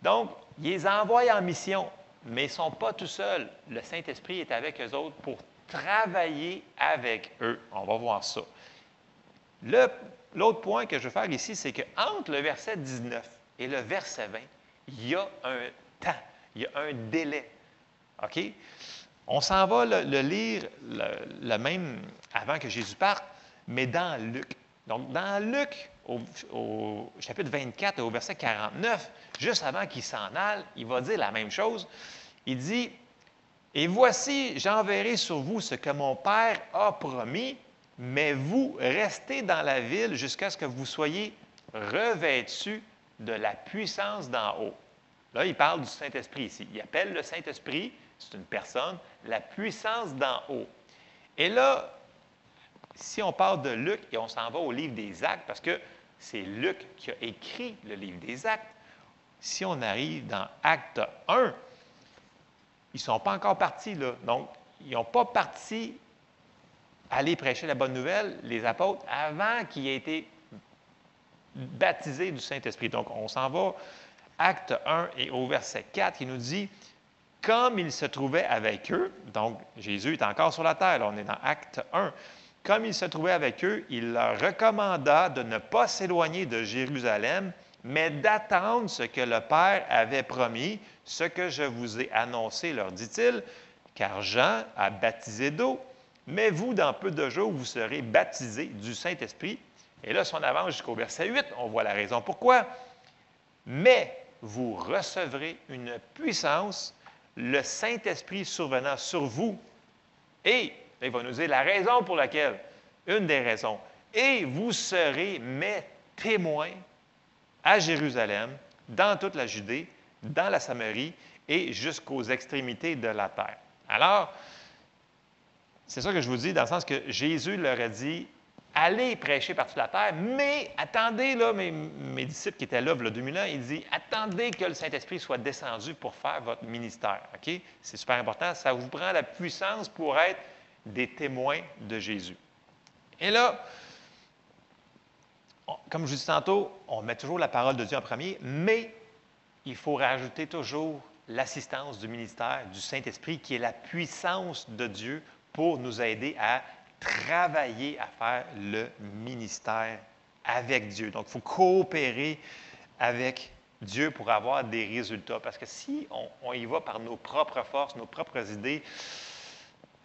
Donc, il les en mission, mais ils ne sont pas tout seuls. Le Saint-Esprit est avec eux autres pour travailler avec eux. On va voir ça. L'autre point que je veux faire ici, c'est qu'entre le verset 19 et le verset 20, il y a un temps, il y a un délai. OK? On s'en va le, lire le, même avant que Jésus parte, mais dans Luc. Donc, dans Luc, au, au chapitre 24 et au verset 49, juste avant qu'il s'en aille, il va dire la même chose. Il dit et voici, j'enverrai sur vous ce que mon Père a promis, mais vous restez dans la ville jusqu'à ce que vous soyez revêtus de la puissance d'en haut. Là, il parle du Saint-Esprit ici. Il appelle le Saint-Esprit, c'est une personne, la puissance d'en haut. Et là, si on parle de Luc et on s'en va au livre des Actes, parce que c'est Luc qui a écrit le livre des Actes, si on arrive dans Acte 1, ils ne sont pas encore partis, là. Donc, ils n'ont pas parti aller prêcher la bonne nouvelle, les apôtres, avant qu'ils aient été baptisés du Saint-Esprit. Donc, on s'en va, acte 1 et au verset 4, il nous dit, comme il se trouvait avec eux, donc Jésus est encore sur la terre, on est dans acte 1, comme il se trouvait avec eux, il leur recommanda de ne pas s'éloigner de Jérusalem, mais d'attendre ce que le Père avait promis, ce que je vous ai annoncé, leur dit-il, car Jean a baptisé d'eau, mais vous, dans peu de jours, vous serez baptisés du Saint-Esprit. Et là, si on avance jusqu'au verset 8, on voit la raison pourquoi. Mais vous recevrez une puissance, le Saint-Esprit survenant sur vous. Et, il va nous dire la raison pour laquelle, une des raisons, et vous serez mes témoins à Jérusalem, dans toute la Judée, dans la Samarie et jusqu'aux extrémités de la terre. Alors, c'est ça que je vous dis, dans le sens que Jésus leur a dit allez prêcher par toute la terre, mais attendez, là, mes, disciples qui étaient là, a 2000 ans, il dit attendez que le Saint-Esprit soit descendu pour faire votre ministère. OK? C'est super important. Ça vous prend la puissance pour être des témoins de Jésus. Et là, comme je vous dis tantôt, on met toujours la parole de Dieu en premier, mais il faut rajouter toujours l'assistance du ministère du Saint-Esprit, qui est la puissance de Dieu pour nous aider à travailler à faire le ministère avec Dieu. Donc, il faut coopérer avec Dieu pour avoir des résultats. Parce que si on, y va par nos propres forces, nos propres idées,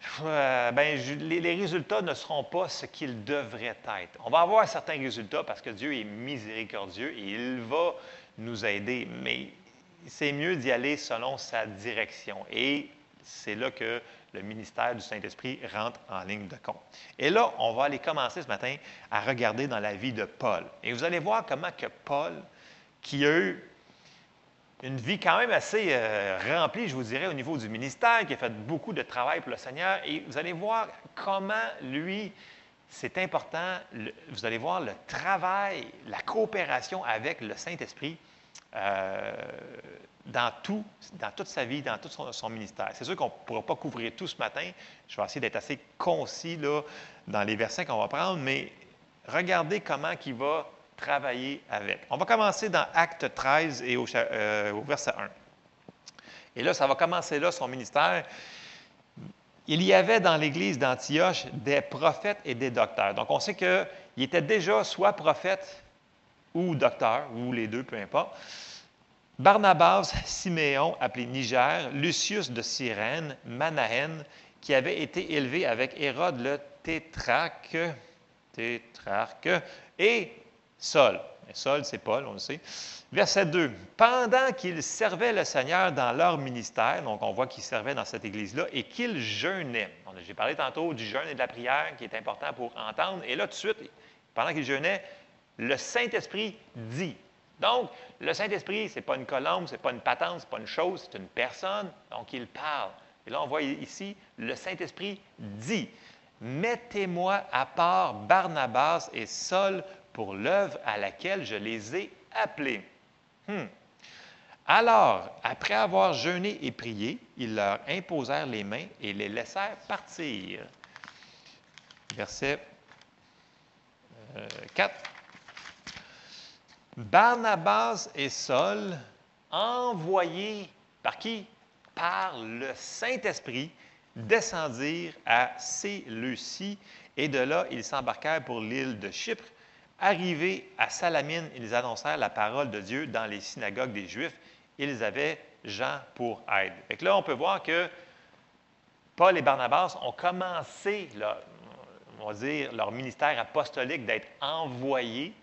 ben, les, résultats ne seront pas ce qu'ils devraient être. On va avoir certains résultats parce que Dieu est miséricordieux et il va nous aider, mais c'est mieux d'y aller selon sa direction. Et c'est là que le ministère du Saint-Esprit rentre en ligne de compte. Et là, on va aller commencer ce matin à regarder dans la vie de Paul. Et vous allez voir comment que Paul, qui a eu une vie quand même assez euh, remplie, je vous dirais, au niveau du ministère, qui a fait beaucoup de travail pour le Seigneur. Et vous allez voir comment lui, c'est important, vous allez voir le travail, la coopération avec le Saint-Esprit euh, dans tout, dans toute sa vie, dans tout son, ministère. C'est sûr qu'on ne pourra pas couvrir tout ce matin. Je vais essayer d'être assez concis là, dans les versets qu'on va prendre, mais regardez comment il va travailler avec. On va commencer dans Acte 13 et au, euh, verset 1. Et là, ça va commencer là, son ministère. Il y avait dans l'Église d'Antioche des prophètes et des docteurs. Donc, on sait qu'il était déjà soit prophète ou docteur, ou les deux, peu importe. Barnabas, Siméon, appelé Niger, Lucius de Cyrène, Manahen, qui avait été élevé avec Hérode le tétrarque, tétrarque et Saul. Saul, c'est Paul, on le sait. Verset 2. Pendant qu'ils servaient le Seigneur dans leur ministère, donc on voit qu'ils servaient dans cette église-là, et qu'ils jeûnaient. J'ai parlé tantôt du jeûne et de la prière qui est important pour entendre. Et là, tout de suite, pendant qu'ils jeûnaient, le Saint-Esprit dit. Donc, le Saint-Esprit, ce n'est pas une colombe, ce n'est pas une patente, ce n'est pas une chose, c'est une personne, donc il parle. Et là, on voit ici, le Saint-Esprit dit, Mettez-moi à part Barnabas et Saul pour l'œuvre à laquelle je les ai appelés. Hmm. Alors, après avoir jeûné et prié, ils leur imposèrent les mains et les laissèrent partir. Verset 4. Euh, Barnabas et Saul, envoyés par qui? Par le Saint-Esprit, descendirent à Séleucie, et de là, ils s'embarquèrent pour l'île de Chypre. Arrivés à Salamine, ils annoncèrent la parole de Dieu dans les synagogues des Juifs. Ils avaient Jean pour aide. Et là, on peut voir que Paul et Barnabas ont commencé, on va dire, leur ministère apostolique d'être envoyés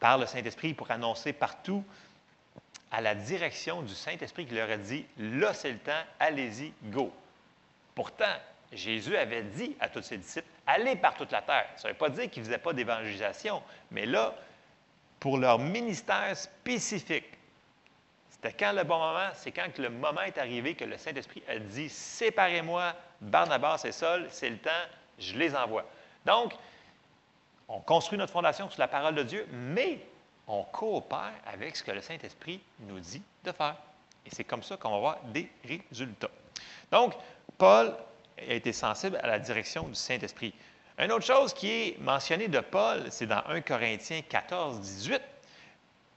par le Saint-Esprit pour annoncer partout à la direction du Saint-Esprit qui leur a dit, là c'est le temps, allez-y, go. Pourtant, Jésus avait dit à tous ses disciples, allez par toute la terre. Ça ne veut pas dire qu'ils ne faisaient pas d'évangélisation, mais là, pour leur ministère spécifique, c'était quand le bon moment? C'est quand le moment est arrivé que le Saint-Esprit a dit, séparez-moi, Barnabas et Saul, c'est le temps, je les envoie. Donc, on construit notre fondation sur la parole de Dieu, mais on coopère avec ce que le Saint-Esprit nous dit de faire. Et c'est comme ça qu'on va avoir des résultats. Donc, Paul a été sensible à la direction du Saint-Esprit. Une autre chose qui est mentionnée de Paul, c'est dans 1 Corinthiens 14, 18.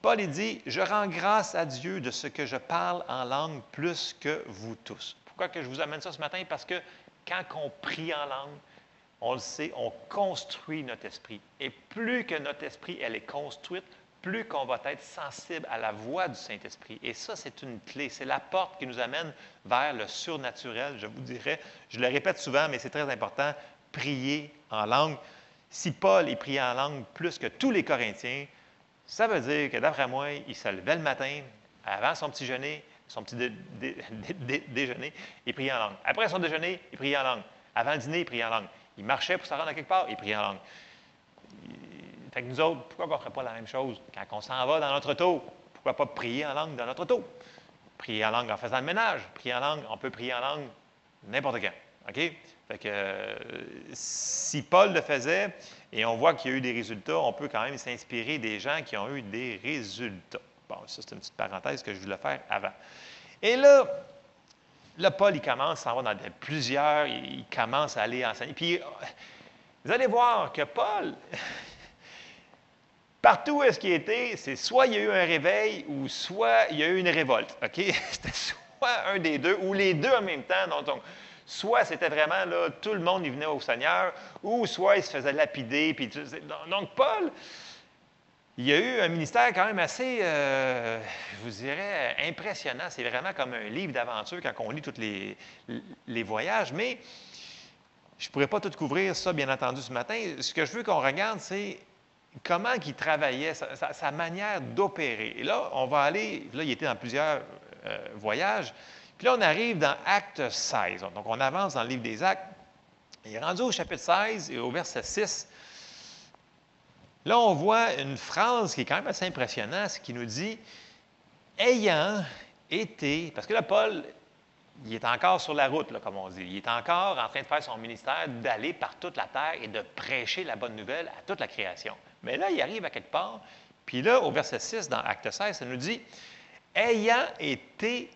Paul dit Je rends grâce à Dieu de ce que je parle en langue plus que vous tous. Pourquoi que je vous amène ça ce matin? Parce que quand on prie en langue, on le sait, on construit notre esprit. Et plus que notre esprit elle est construite, plus qu'on va être sensible à la voix du Saint-Esprit. Et ça, c'est une clé. C'est la porte qui nous amène vers le surnaturel, je vous dirais. Je le répète souvent, mais c'est très important, prier en langue. Si Paul est prié en langue plus que tous les Corinthiens, ça veut dire que d'après moi, il se levait le matin, avant son petit déjeuner, son petit déjeuner, il priait en langue. Après son déjeuner, il priait en langue. Avant le dîner, il priait en langue. Il marchait pour se rendre à quelque part, il priait en langue. Fait que nous autres, pourquoi on ne ferait pas la même chose? Quand on s'en va dans notre auto, pourquoi pas prier en langue dans notre auto? Prier en langue en faisant le ménage. Prier en langue, on peut prier en langue n'importe quand. OK? Fait que euh, si Paul le faisait et on voit qu'il y a eu des résultats, on peut quand même s'inspirer des gens qui ont eu des résultats. Bon, ça, c'est une petite parenthèse que je voulais faire avant. Et là, Là, Paul, il commence, s'en va dans plusieurs, il commence à aller enseigner. Puis, vous allez voir que Paul, partout où est-ce qu'il était, c'est soit il y a eu un réveil ou soit il y a eu une révolte. C'était soit un des deux ou les deux en même temps. Donc, soit c'était vraiment là, tout le monde y venait au Seigneur, ou soit il se faisait lapider. Donc, Paul, il y a eu un ministère quand même assez, euh, je vous dirais, impressionnant. C'est vraiment comme un livre d'aventure quand on lit tous les, les voyages. Mais je ne pourrais pas tout couvrir ça, bien entendu, ce matin. Ce que je veux qu'on regarde, c'est comment il travaillait, sa, manière d'opérer. Et là, on va aller, là, il était dans plusieurs euh, voyages. Puis là, on arrive dans Acte 16. Donc, on avance dans le livre des Actes. Il est rendu au chapitre 16 et au verset 6. Là, on voit une phrase qui est quand même assez impressionnante, ce qui nous dit ayant été, parce que là, Paul, il est encore sur la route, comme on dit. Il est encore en train de faire son ministère, d'aller par toute la terre et de prêcher la bonne nouvelle à toute la création. Mais là, il arrive à quelque part, Puis là, au verset 6, dans Acte 16, ça nous dit Ayant été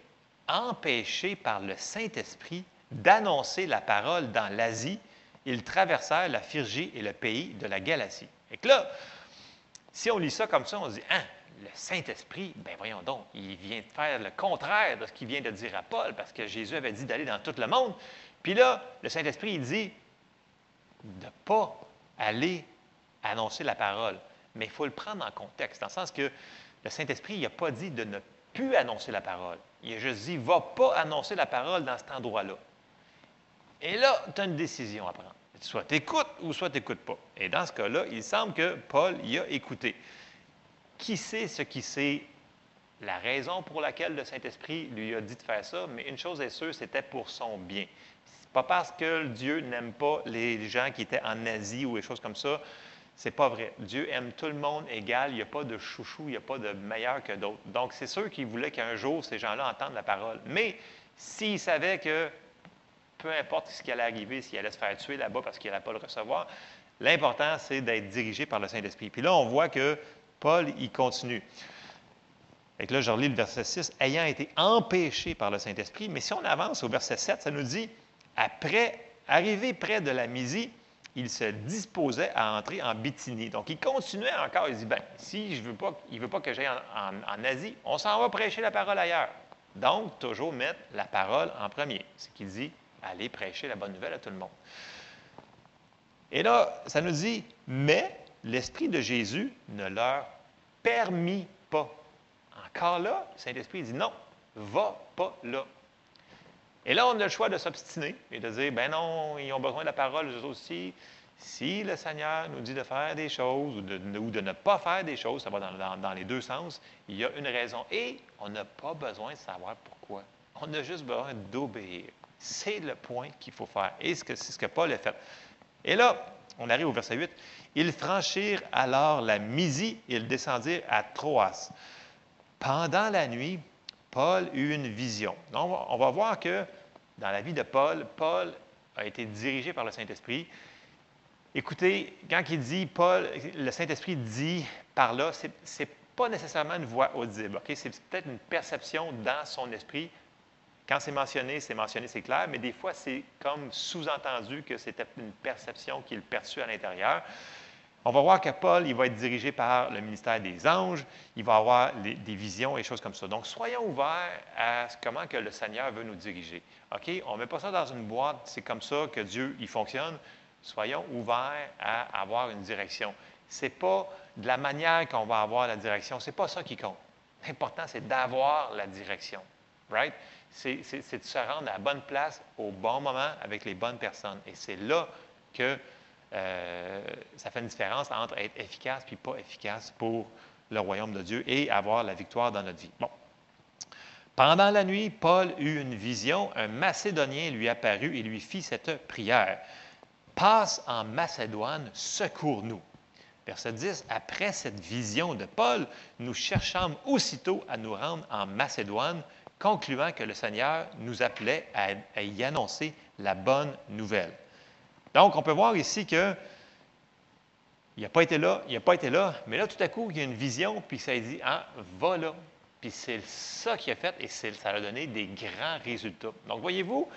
empêchés par le Saint-Esprit d'annoncer la parole dans l'Asie, ils traversèrent la Phrygie et le pays de la Galatie. Et que là, si on lit ça comme ça, on se dit Hein, le Saint-Esprit, ben voyons donc, il vient de faire le contraire de ce qu'il vient de dire à Paul, parce que Jésus avait dit d'aller dans tout le monde. Puis là, le Saint-Esprit, il dit de ne pas aller annoncer la parole. Mais il faut le prendre en contexte, dans le sens que le Saint-Esprit, n'a pas dit de ne plus annoncer la parole. Il a juste dit, va pas annoncer la parole dans cet endroit-là. Et là, tu as une décision à prendre. Soit tu écoutes ou soit tu n'écoutes pas. Et dans ce cas-là, il semble que Paul y a écouté. Qui sait ce qui sait la raison pour laquelle le Saint-Esprit lui a dit de faire ça, mais une chose est sûre, c'était pour son bien. C'est pas parce que Dieu n'aime pas les gens qui étaient en Asie ou des choses comme ça. C'est pas vrai. Dieu aime tout le monde égal. Il n'y a pas de chouchou, il n'y a pas de meilleur que d'autres. Donc, c'est sûr qu'il voulait qu'un jour, ces gens-là entendent la parole. Mais s'il savait que peu importe ce qui allait arriver, s'il allait se faire tuer là-bas parce qu'il n'allait pas le recevoir, l'important, c'est d'être dirigé par le Saint-Esprit. Puis là, on voit que Paul, il continue. Et là, je relis le verset 6, ayant été empêché par le Saint-Esprit. Mais si on avance au verset 7, ça nous dit, après, arrivé près de la Mysie, il se disposait à entrer en Bithynie. Donc, il continuait encore. Il dit, ben, si je veux pas, il ne veut pas que j'aille en, Asie, on s'en va prêcher la parole ailleurs. Donc, toujours mettre la parole en premier. Ce qu'il dit, aller prêcher la bonne nouvelle à tout le monde. Et là, ça nous dit, mais l'Esprit de Jésus ne leur permit pas. Encore là, le Saint-Esprit dit non, va pas là. Et là, on a le choix de s'obstiner et de dire, ben non, ils ont besoin de la parole, eux aussi. Si le Seigneur nous dit de faire des choses ou de, ne pas faire des choses, ça va dans, les deux sens, il y a une raison. Et on n'a pas besoin de savoir pourquoi. On a juste besoin d'obéir. C'est le point qu'il faut faire. Et c'est ce que Paul a fait. Et là, on arrive au verset 8. Ils franchirent alors la Mysie et ils descendirent à Troas. Pendant la nuit, Paul eut une vision. Donc, on va voir que dans la vie de Paul, Paul a été dirigé par le Saint-Esprit. Écoutez, quand il dit Paul, le Saint-Esprit dit par là, ce n'est pas nécessairement une voix audible. C'est peut-être une perception dans son esprit. Quand c'est mentionné, c'est mentionné, c'est clair, mais des fois, c'est comme sous-entendu que c'était une perception qu'il perçut à l'intérieur. On va voir que Paul, il va être dirigé par le ministère des anges, il va avoir des visions et choses comme ça. Donc, soyons ouverts à comment que le Seigneur veut nous diriger. OK? On ne met pas ça dans une boîte, c'est comme ça que Dieu, il fonctionne. Soyons ouverts à avoir une direction. Ce n'est pas de la manière qu'on va avoir la direction, ce n'est pas ça qui compte. L'important, c'est d'avoir la direction. Right? C'est de se rendre à la bonne place au bon moment avec les bonnes personnes. Et c'est là que euh, ça fait une différence entre être efficace puis pas efficace pour le royaume de Dieu et avoir la victoire dans notre vie. Bon. Pendant la nuit, Paul eut une vision. Un Macédonien lui apparut et lui fit cette prière. Passe en Macédoine, secours-nous. Verset 10. Après cette vision de Paul, nous cherchâmes aussitôt à nous rendre en Macédoine, concluant que le Seigneur nous appelait à y annoncer la bonne nouvelle. Donc, on peut voir ici que il n'a pas été là, il n'a pas été là, mais là, tout à coup, il y a une vision, puis ça dit, ah, va là. Puis c'est ça qui a fait, et ça a donné des grands résultats. Donc, voyez-vous,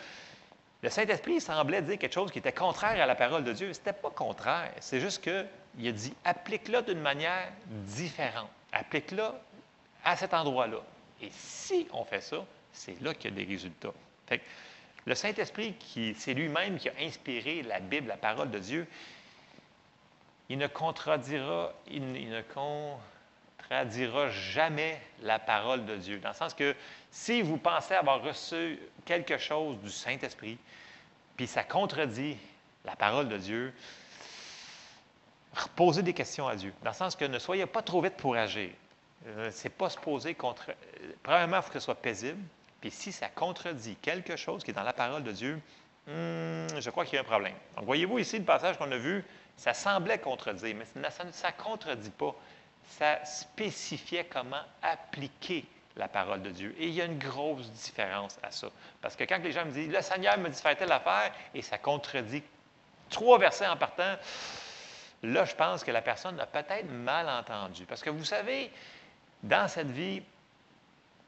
le Saint-Esprit semblait dire quelque chose qui était contraire à la parole de Dieu. Ce n'était pas contraire, c'est juste qu'il a dit, applique-la d'une manière différente. Applique-la à cet endroit-là. Et si on fait ça, c'est là qu'il y a des résultats. Fait le Saint-Esprit, c'est lui-même qui a inspiré la Bible, la parole de Dieu, il ne contredira jamais la parole de Dieu. Dans le sens que si vous pensez avoir reçu quelque chose du Saint-Esprit, puis ça contredit la parole de Dieu, posez des questions à Dieu. Dans le sens que ne soyez pas trop vite pour agir. Euh, Ce n'est pas se poser contre. Premièrement, il faut que ce soit paisible. Puis si ça contredit quelque chose qui est dans la parole de Dieu, hmm, je crois qu'il y a un problème. Donc, voyez-vous ici le passage qu'on a vu, ça semblait contredire, mais ça ne contredit pas. Ça spécifiait comment appliquer la parole de Dieu. Et il y a une grosse différence à ça. Parce que quand les gens me disent, le Seigneur me dit faire telle affaire, et ça contredit trois versets en partant, là, je pense que la personne a peut-être mal entendu. Parce que vous savez, dans cette vie,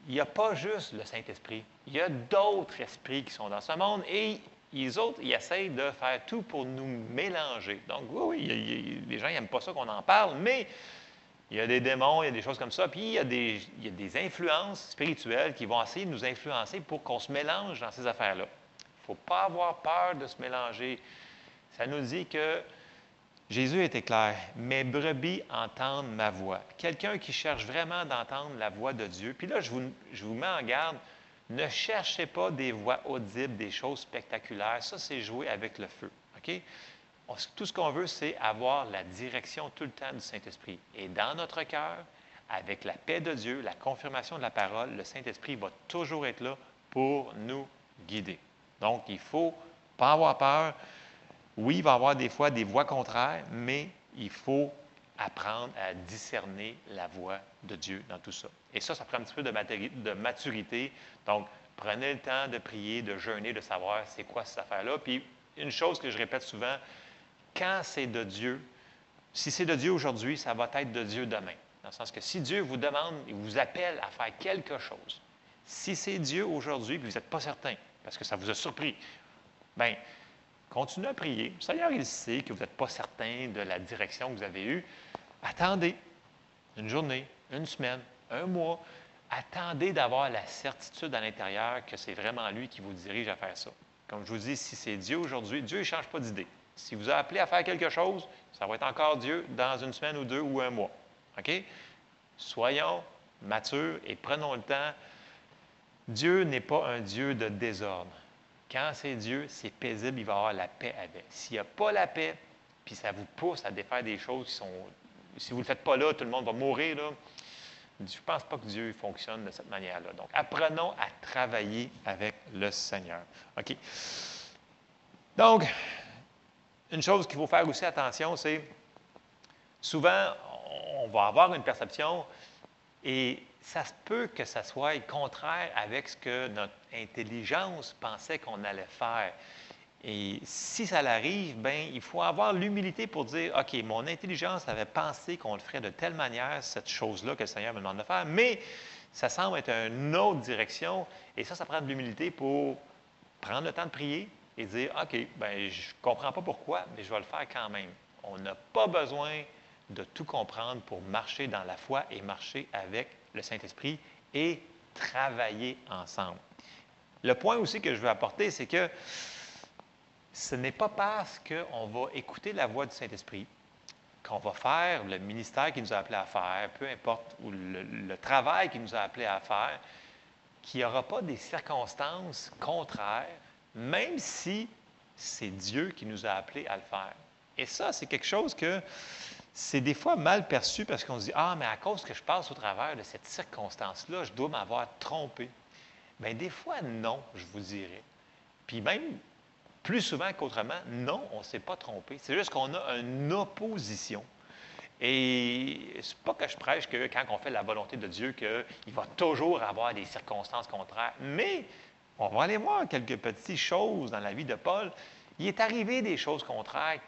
il n'y a pas juste le Saint-Esprit. Il y a d'autres esprits qui sont dans ce monde et les autres, ils essayent de faire tout pour nous mélanger. Donc, oui, oui, les gens n'aiment pas ça qu'on en parle, mais il y a des démons, il y a des choses comme ça, puis il y a des, il y a des influences spirituelles qui vont essayer de nous influencer pour qu'on se mélange dans ces affaires-là. Il ne faut pas avoir peur de se mélanger. Ça nous dit que Jésus était clair. Mes brebis entendent ma voix. Quelqu'un qui cherche vraiment d'entendre la voix de Dieu. Puis là, je vous, je vous mets en garde. Ne cherchez pas des voix audibles, des choses spectaculaires. Ça, c'est jouer avec le feu. OK? Tout ce qu'on veut, c'est avoir la direction tout le temps du Saint-Esprit. Et dans notre cœur, avec la paix de Dieu, la confirmation de la parole, le Saint-Esprit va toujours être là pour nous guider. Donc, il ne faut pas avoir peur. Oui, il va y avoir des fois des voix contraires, mais il faut apprendre à discerner la voix de Dieu dans tout ça. Et ça, ça prend un petit peu de maturité. Donc, prenez le temps de prier, de jeûner, de savoir c'est quoi cette affaire-là. Puis, une chose que je répète souvent, quand c'est de Dieu, si c'est de Dieu aujourd'hui, ça va être de Dieu demain. Dans le sens que si Dieu vous demande et vous appelle à faire quelque chose, si c'est Dieu aujourd'hui, puis vous n'êtes pas certain, parce que ça vous a surpris, bien, continuez à prier. Le Seigneur, il sait que vous n'êtes pas certain de la direction que vous avez eue. Attendez une journée, une semaine, un mois. Attendez d'avoir la certitude à l'intérieur que c'est vraiment lui qui vous dirige à faire ça. Comme je vous dis, si c'est Dieu aujourd'hui, Dieu ne change pas d'idée. Si vous a appelé à faire quelque chose, ça va être encore Dieu dans une semaine ou deux ou un mois. OK? Soyons matures et prenons le temps. Dieu n'est pas un Dieu de désordre. Quand c'est Dieu, c'est paisible, il va avoir la paix avec. S'il n'y a pas la paix, puis ça vous pousse à défaire des choses qui sont. Si vous ne le faites pas là, tout le monde va mourir. Là. Je ne pense pas que Dieu fonctionne de cette manière-là. Donc, apprenons à travailler avec le Seigneur. OK? Donc, une chose qu'il faut faire aussi attention, c'est souvent, on va avoir une perception et ça peut que ça soit contraire avec ce que notre intelligence pensait qu'on allait faire. Et si ça l'arrive, bien, il faut avoir l'humilité pour dire, OK, mon intelligence avait pensé qu'on le ferait de telle manière, cette chose-là que le Seigneur me demande de faire, mais ça semble être une autre direction. Et ça, ça prend de l'humilité pour prendre le temps de prier et dire, OK, ben, je ne comprends pas pourquoi, mais je vais le faire quand même. On n'a pas besoin de tout comprendre pour marcher dans la foi et marcher avec le Saint-Esprit et travailler ensemble. Le point aussi que je veux apporter, c'est que ce n'est pas parce qu'on va écouter la voix du Saint-Esprit qu'on va faire le ministère qu'il nous a appelé à faire, peu importe, ou le, travail qu'il nous a appelé à faire, qu'il n'y aura pas des circonstances contraires, même si c'est Dieu qui nous a appelés à le faire. Et ça, c'est quelque chose que c'est des fois mal perçu parce qu'on se dit Ah, mais à cause que je passe au travers de cette circonstance-là, je dois m'avoir trompé. Bien, des fois, non, je vous dirais. Puis même, plus souvent qu'autrement, non, on ne s'est pas trompé. C'est juste qu'on a une opposition. Et c'est pas que je prêche que quand on fait la volonté de Dieu, qu'il va toujours avoir des circonstances contraires. Mais on va aller voir quelques petites choses dans la vie de Paul. Il est arrivé des choses contraires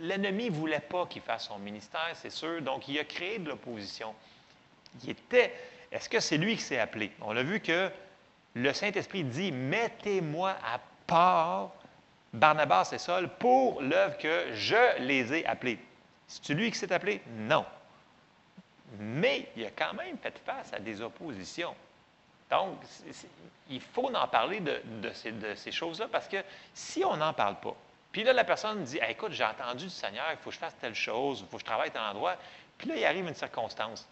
L'ennemi ne voulait pas qu'il fasse son ministère, c'est sûr, donc il a créé de l'opposition. Il était. Est-ce que c'est lui qui s'est appelé? On a vu que le Saint-Esprit dit Mettez-moi à part Barnabas et Saul pour l'œuvre que je les ai appelés. C'est lui qui s'est appelé? Non. Mais il a quand même fait face à des oppositions. Donc, il faut en parler de, ces, ces choses-là parce que si on n'en parle pas, puis là, la personne dit Écoute, j'ai entendu du Seigneur, il faut que je fasse telle chose, il faut que je travaille à tel endroit. Puis là, il arrive une circonstance.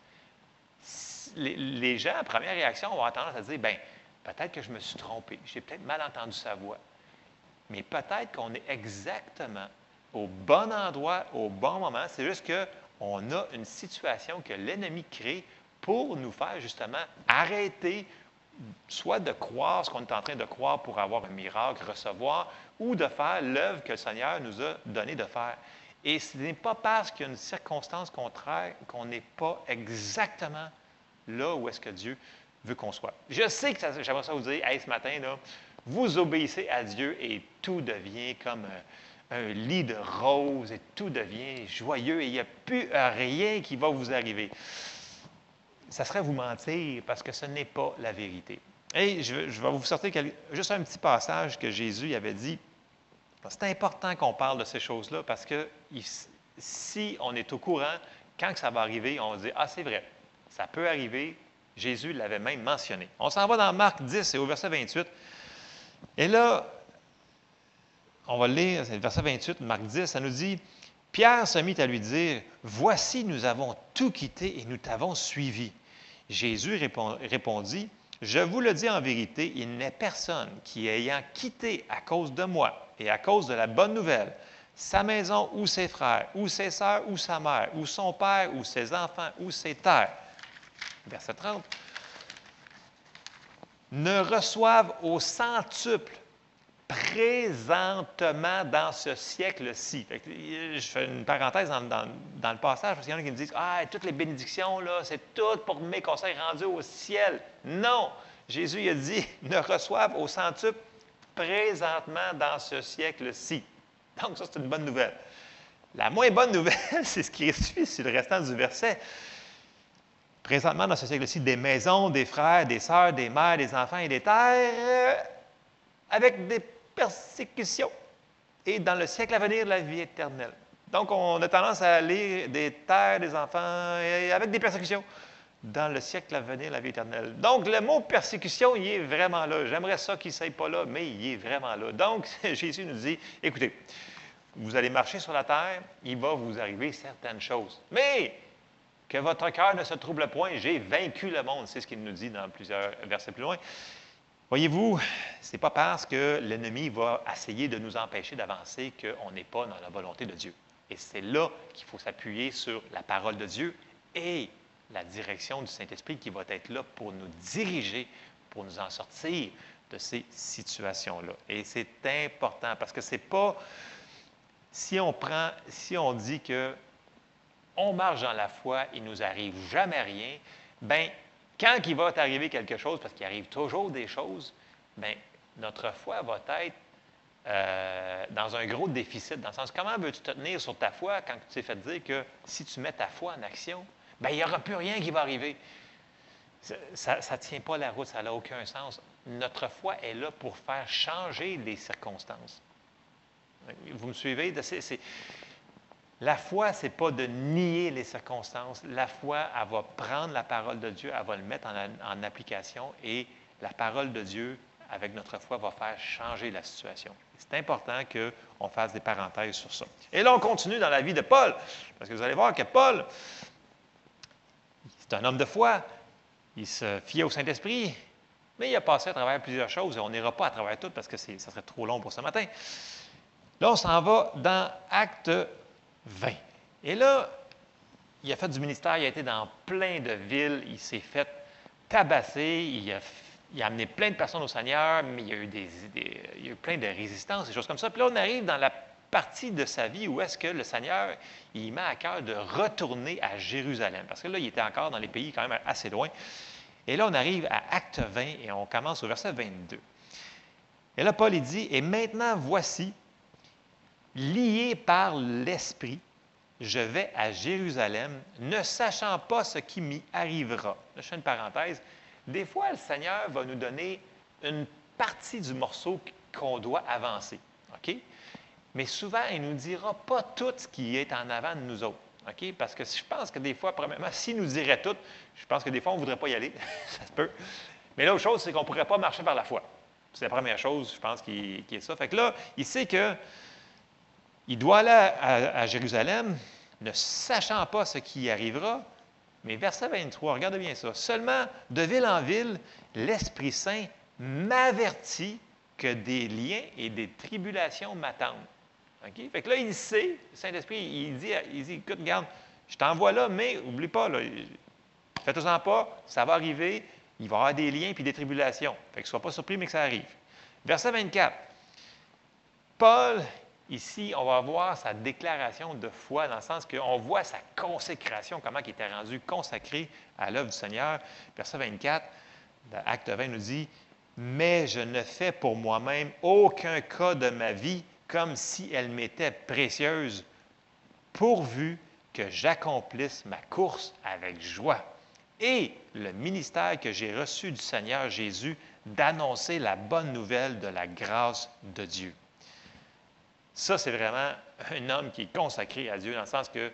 Les, gens, en première réaction, vont tendance à dire Bien, peut-être que je me suis trompé, j'ai peut-être mal entendu sa voix. Mais peut-être qu'on est exactement au bon endroit, au bon moment. C'est juste qu'on a une situation que l'ennemi crée pour nous faire justement arrêter soit de croire ce qu'on est en train de croire pour avoir un miracle, recevoir, ou de faire l'œuvre que le Seigneur nous a donné de faire. Et ce n'est pas parce qu'il y a une circonstance contraire qu'on n'est pas exactement là où est-ce que Dieu veut qu'on soit. Je sais que j'aimerais ça vous dire, hey, ce matin, là, vous obéissez à Dieu et tout devient comme un lit de roses et tout devient joyeux et il n'y a plus rien qui va vous arriver. Ça serait vous mentir parce que ce n'est pas la vérité. Et je, vais vous sortir juste un petit passage que Jésus avait dit. C'est important qu'on parle de ces choses-là parce que si on est au courant, quand ça va arriver, on va dire Ah, c'est vrai, ça peut arriver. Jésus l'avait même mentionné. On s'en va dans Marc 10 et au verset 28. Et là, on va lire, c'est le verset 28, Marc 10, ça nous dit Pierre se mit à lui dire Voici, nous avons tout quitté et nous t'avons suivi. Jésus répondit Je vous le dis en vérité, il n'est personne qui, ayant quitté à cause de moi et à cause de la bonne nouvelle, sa maison ou ses frères, ou ses sœurs, ou sa mère, ou son père, ou ses enfants, ou ses terres. Verset 30. Ne reçoivent au centuple présentement dans ce siècle-ci. Je fais une parenthèse dans, le passage parce qu'il y en a qui me disent Ah, toutes les bénédictions, là, c'est tout pour mes conseils rendus au ciel. Non! Jésus a dit ne reçoivent au centuple présentement dans ce siècle-ci. Donc, ça, c'est une bonne nouvelle. La moins bonne nouvelle, c'est ce qui suit sur le restant du verset. Présentement, dans ce siècle-ci, des maisons, des frères, des sœurs, des mères, des enfants et des terres, euh, avec des persécution et dans le siècle à venir, la vie éternelle. Donc, on a tendance à lire des terres, des enfants, et avec des persécutions. Dans le siècle à venir, la vie éternelle. Donc, le mot persécution, il est vraiment là. J'aimerais ça qu'il ne soit pas là, mais il est vraiment là. Donc, Jésus nous dit, écoutez, vous allez marcher sur la terre, il va vous arriver certaines choses. Mais que votre cœur ne se trouble point, j'ai vaincu le monde. C'est ce qu'il nous dit dans plusieurs versets plus loin. Voyez-vous, ce n'est pas parce que l'ennemi va essayer de nous empêcher d'avancer qu'on n'est pas dans la volonté de Dieu. Et c'est là qu'il faut s'appuyer sur la parole de Dieu et la direction du Saint-Esprit qui va être là pour nous diriger, pour nous en sortir de ces situations-là. Et c'est important parce que c'est pas si on prend, si on dit que on marche dans la foi, il nous arrive jamais rien, ben quand il va t'arriver quelque chose, parce qu'il arrive toujours des choses, bien, notre foi va être euh, dans un gros déficit, dans le sens comment veux-tu te tenir sur ta foi quand tu t'es fait dire que si tu mets ta foi en action, bien, il n'y aura plus rien qui va arriver. Ça ne tient pas la route, ça n'a aucun sens. Notre foi est là pour faire changer les circonstances. Vous me suivez? La foi, ce n'est pas de nier les circonstances. La foi, elle va prendre la parole de Dieu, elle va le mettre en, application et la parole de Dieu, avec notre foi, va faire changer la situation. C'est important qu'on fasse des parenthèses sur ça. Et là, on continue dans la vie de Paul, parce que vous allez voir que Paul, c'est un homme de foi, il se fiait au Saint-Esprit, mais il a passé à travers plusieurs choses et on n'ira pas à travers tout parce que ça serait trop long pour ce matin. Là, on s'en va dans Acte 20. Et là, il a fait du ministère, il a été dans plein de villes, il s'est fait tabasser, il a, amené plein de personnes au Seigneur, mais il y a eu, des, il y a eu plein de résistances, des choses comme ça. Puis là, on arrive dans la partie de sa vie où est-ce que le Seigneur, il met à cœur de retourner à Jérusalem. Parce que là, il était encore dans les pays quand même assez loin. Et là, on arrive à Acte 20 et on commence au verset 22. Et là, Paul, il dit, Et maintenant, voici, lié par l'Esprit, je vais à Jérusalem, ne sachant pas ce qui m'y arrivera. je fais une parenthèse. Des fois, le Seigneur va nous donner une partie du morceau qu'on doit avancer. OK? Mais souvent, il ne nous dira pas tout ce qui est en avant de nous autres. Parce que je pense que des fois, premièrement, s'il nous dirait tout, je pense que des fois, on ne voudrait pas y aller. ça se peut. Mais l'autre chose, c'est qu'on ne pourrait pas marcher par la foi. C'est la première chose, je pense, qui, est ça. Fait que là, il sait que il doit aller à, Jérusalem, ne sachant pas ce qui y arrivera. Mais verset 23, regardez bien ça. Seulement, de ville en ville, l'Esprit Saint m'avertit que des liens et des tribulations m'attendent. OK? Fait que là, il sait, le Saint-Esprit, il dit, écoute, regarde, je t'envoie là, mais oublie pas, faites-en pas, ça va arriver, il va y avoir des liens puis des tribulations. Fait que ne sois pas surpris, mais que ça arrive. Verset 24. Paul, Ici, on va voir sa déclaration de foi, dans le sens qu'on voit sa consécration, comment il était rendu consacré à l'œuvre du Seigneur. Verset 24, Acte 20 nous dit Mais je ne fais pour moi-même aucun cas de ma vie comme si elle m'était précieuse, pourvu que j'accomplisse ma course avec joie. Et le ministère que j'ai reçu du Seigneur Jésus d'annoncer la bonne nouvelle de la grâce de Dieu. Ça, c'est vraiment un homme qui est consacré à Dieu, dans le sens que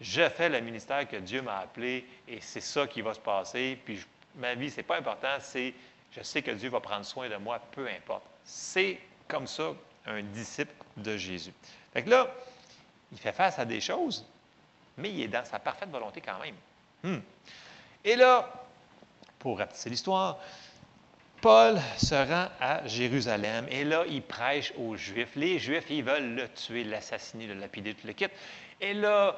je fais le ministère que Dieu m'a appelé et c'est ça qui va se passer. Puis ma vie, ce n'est pas important, c'est je sais que Dieu va prendre soin de moi, peu importe. C'est comme ça un disciple de Jésus. Fait que là, il fait face à des choses, mais il est dans sa parfaite volonté quand même. Hmm. Et là, pour rapetisser l'histoire, Paul se rend à Jérusalem et là, il prêche aux Juifs. Les Juifs, ils veulent le tuer, l'assassiner, le lapider, tout le kit. Et là,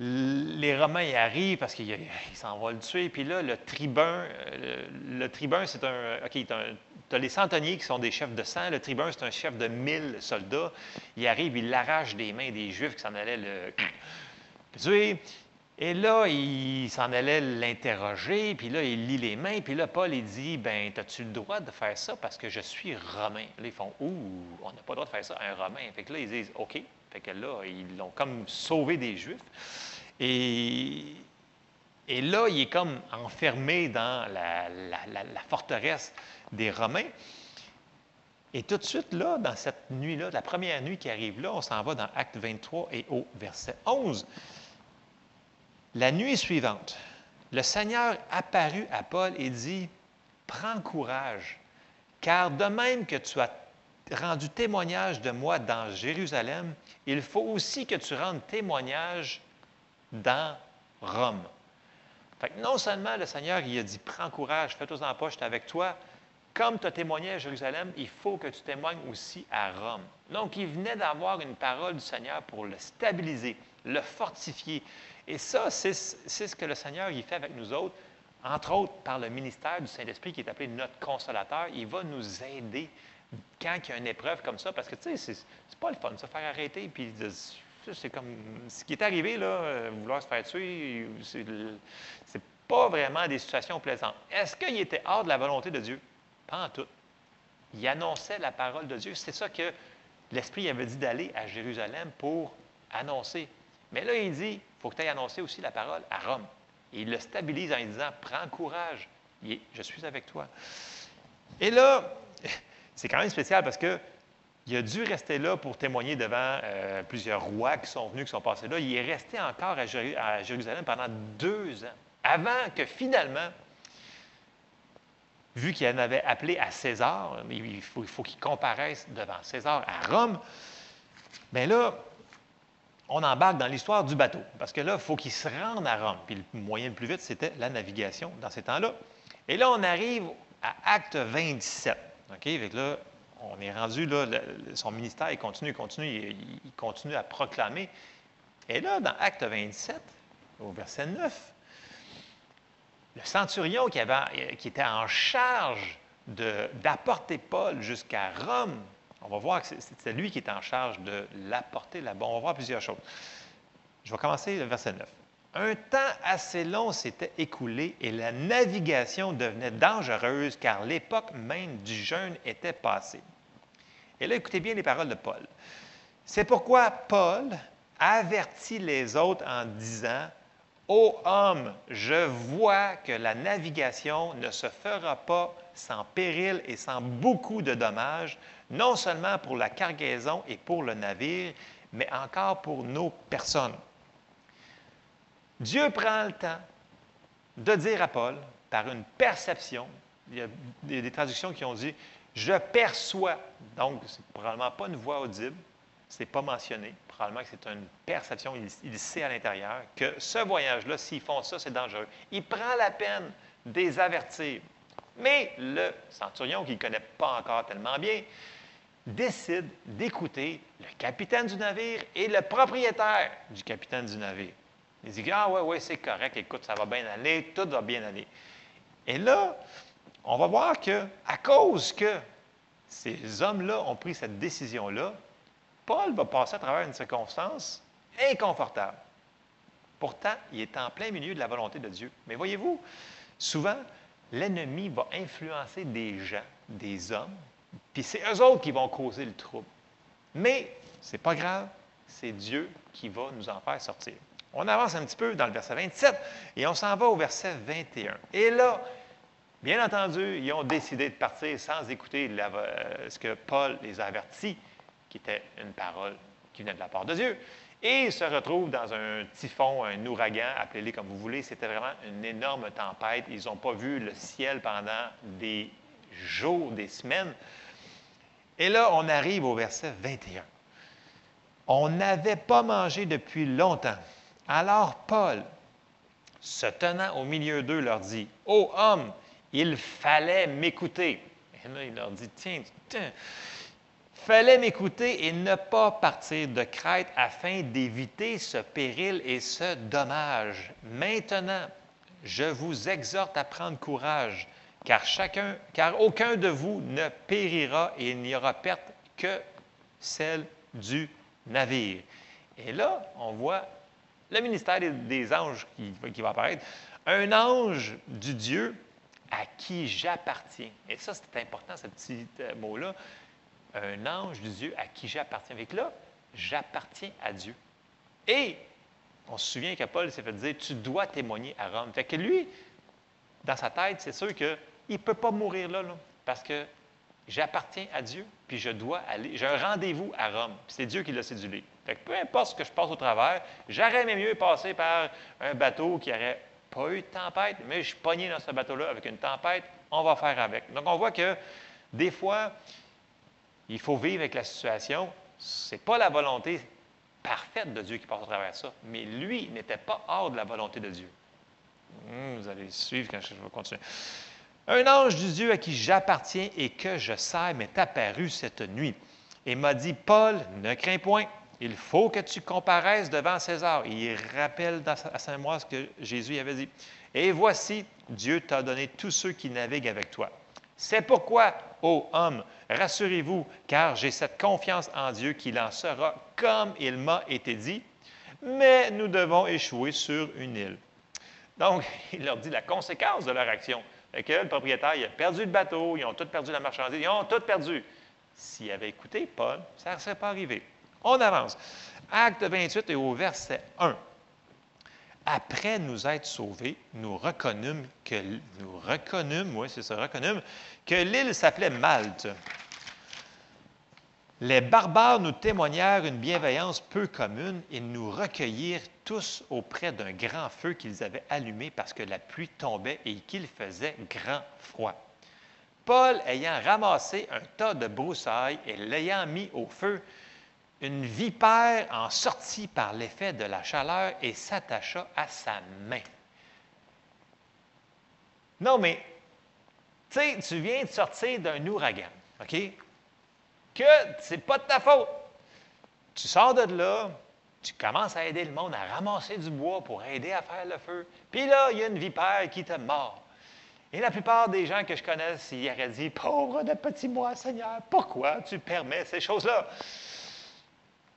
les Romains y arrivent parce qu'ils s'en vont le tuer. Puis là, le tribun, euh, le, tribun, c'est un. OK, tu as les centeniers qui sont des chefs de sang. Le tribun, c'est un chef de mille soldats. Il arrive, il l'arrache des mains des Juifs qui s'en allaient le, tuer. Et là, il s'en allait l'interroger, puis là, il lit les mains, puis là, Paul, il dit Ben, as-tu le droit de faire ça parce que je suis romain Là, ils font Ouh, on n'a pas le droit de faire ça à un romain. Fait que là, ils disent OK. Fait que là, ils l'ont comme sauvé des Juifs. Et, là, il est comme enfermé dans la, forteresse des Romains. Et tout de suite, là, dans cette nuit-là, la première nuit qui arrive là, on s'en va dans Acte 23 et au verset 11. La nuit suivante, le Seigneur apparut à Paul et dit, Prends courage, car de même que tu as rendu témoignage de moi dans Jérusalem, il faut aussi que tu rendes témoignage dans Rome. Non seulement le Seigneur il a dit Prends courage, fais-toi en poche, avec toi. Comme tu as témoigné à Jérusalem, il faut que tu témoignes aussi à Rome. Donc, il venait d'avoir une parole du Seigneur pour le stabiliser, le fortifier. Et ça, c'est ce que le Seigneur il fait avec nous autres, entre autres par le ministère du Saint-Esprit qui est appelé notre consolateur. Il va nous aider quand il y a une épreuve comme ça, parce que, tu sais, c'est pas le fun de se faire arrêter puis c'est comme ce qui est arrivé, là, euh, vouloir se faire tuer, c'est pas vraiment des situations plaisantes. Est-ce qu'il était hors de la volonté de Dieu? Pas en tout. Il annonçait la parole de Dieu. C'est ça que l'Esprit avait dit d'aller à Jérusalem pour annoncer. Mais là, il dit, il faut que tu ailles annoncer aussi la parole à Rome. Et il le stabilise en lui disant, prends courage, je suis avec toi. Et là, c'est quand même spécial parce que il a dû rester là pour témoigner devant euh, plusieurs rois qui sont venus, qui sont passés là. Il est resté encore à, Jérusalem pendant deux ans, avant que finalement, vu qu'il en avait appelé à César, il faut, qu'il comparaisse devant César à Rome, bien là, on embarque dans l'histoire du bateau, parce que là, il faut qu'il se rende à Rome. Puis le moyen le plus vite, c'était la navigation dans ces temps-là. Et là, on arrive à Acte 27. OK? Là, on est rendu là, son ministère, continue, il continue, il, continue à proclamer. Et là, dans Acte 27, au verset 9, le centurion qui, qui était en charge d'apporter Paul jusqu'à Rome, on va voir que c'est lui qui est en charge de l'apporter là-bas. On va voir plusieurs choses. Je vais commencer le verset 9. Un temps assez long s'était écoulé et la navigation devenait dangereuse car l'époque même du jeûne était passée. Et là, écoutez bien les paroles de Paul. C'est pourquoi Paul avertit les autres en disant, Ô homme, je vois que la navigation ne se fera pas sans péril et sans beaucoup de dommages, non seulement pour la cargaison et pour le navire, mais encore pour nos personnes. Dieu prend le temps de dire à Paul, par une perception, il y a des traductions qui ont dit, je perçois, donc c'est probablement pas une voix audible, c'est pas mentionné, probablement que c'est une perception, il, sait à l'intérieur que ce voyage-là, s'ils font ça, c'est dangereux. Il prend la peine de les avertir. Mais le centurion, qui ne connaît pas encore tellement bien, décide d'écouter le capitaine du navire et le propriétaire du capitaine du navire. Il dit Ah, ouais, ouais, c'est correct, écoute, ça va bien aller, tout va bien aller. Et là, on va voir que, à cause que ces hommes-là ont pris cette décision-là, Paul va passer à travers une circonstance inconfortable. Pourtant, il est en plein milieu de la volonté de Dieu. Mais voyez-vous, souvent, l'ennemi va influencer des gens, des hommes, puis c'est eux autres qui vont causer le trouble. Mais c'est pas grave, c'est Dieu qui va nous en faire sortir. On avance un petit peu dans le verset 27 et on s'en va au verset 21. Et là, bien entendu, ils ont décidé de partir sans écouter ce que Paul les a avertis, qui était une parole qui venait de la part de Dieu. Et ils se retrouvent dans un typhon, un ouragan, appelez-les comme vous voulez. C'était vraiment une énorme tempête. Ils n'ont pas vu le ciel pendant des jours, des semaines. Et là, on arrive au verset 21. On n'avait pas mangé depuis longtemps. Alors Paul, se tenant au milieu d'eux, leur dit, Ô homme, il fallait m'écouter. Et là, il leur dit, tiens, tiens, fallait m'écouter et ne pas partir de Crète afin d'éviter ce péril et ce dommage. Maintenant, je vous exhorte à prendre courage, car, chacun, car aucun de vous ne périra et il n'y aura perte que celle du navire. Et là, on voit le ministère des, anges qui, va apparaître. Un ange du Dieu à qui j'appartiens. Et ça, c'est important, ce petit euh, mot-là. Un ange du Dieu à qui j'appartiens. Avec là, j'appartiens à Dieu. Et on se souvient que Paul s'est fait dire, tu dois témoigner à Rome. Fait que lui, dans sa tête, c'est sûr qu'il ne peut pas mourir là, là parce que j'appartiens à Dieu, puis je dois aller. J'ai un rendez-vous à Rome, puis c'est Dieu qui l'a cédulé. Fait que peu importe ce que je passe au travers, j'aurais mieux passer par un bateau qui n'aurait pas eu de tempête, mais je suis pogné dans ce bateau-là avec une tempête, on va faire avec. Donc on voit que des fois, il faut vivre avec la situation. Ce n'est pas la volonté parfaite de Dieu qui passe au travers de ça, mais lui n'était pas hors de la volonté de Dieu. Hmm, vous allez suivre quand je vais continuer. Un ange du Dieu à qui j'appartiens et que je sers m'est apparu cette nuit et m'a dit, Paul, ne crains point, il faut que tu comparaisses devant César. il rappelle à saint mois ce que Jésus avait dit. Et voici, Dieu t'a donné tous ceux qui naviguent avec toi. C'est pourquoi, ô homme, rassurez-vous, car j'ai cette confiance en Dieu qu'il en sera comme il m'a été dit, mais nous devons échouer sur une île. Donc, il leur dit la conséquence de leur action que le propriétaire a perdu le bateau, ils ont tous perdu la marchandise, ils ont tout perdu. S'il avait écouté Paul, ça ne serait pas arrivé. On avance. Acte 28 et au verset 1. Après nous être sauvés, nous reconnûmes que nous reconnûmes, c'est ça, reconnûmes que l'île s'appelait Malte. Les barbares nous témoignèrent une bienveillance peu commune et nous recueillirent tous auprès d'un grand feu qu'ils avaient allumé parce que la pluie tombait et qu'il faisait grand froid. Paul, ayant ramassé un tas de broussailles et l'ayant mis au feu, une vipère en sortit par l'effet de la chaleur et s'attacha à sa main. Non, mais, tu viens de sortir d'un ouragan, OK? Que ce n'est pas de ta faute. Tu sors de là, tu commences à aider le monde à ramasser du bois pour aider à faire le feu. Puis là, il y a une vipère qui te mord. Et la plupart des gens que je connais, ils auraient dit Pauvre de petit moi, Seigneur, pourquoi tu permets ces choses-là?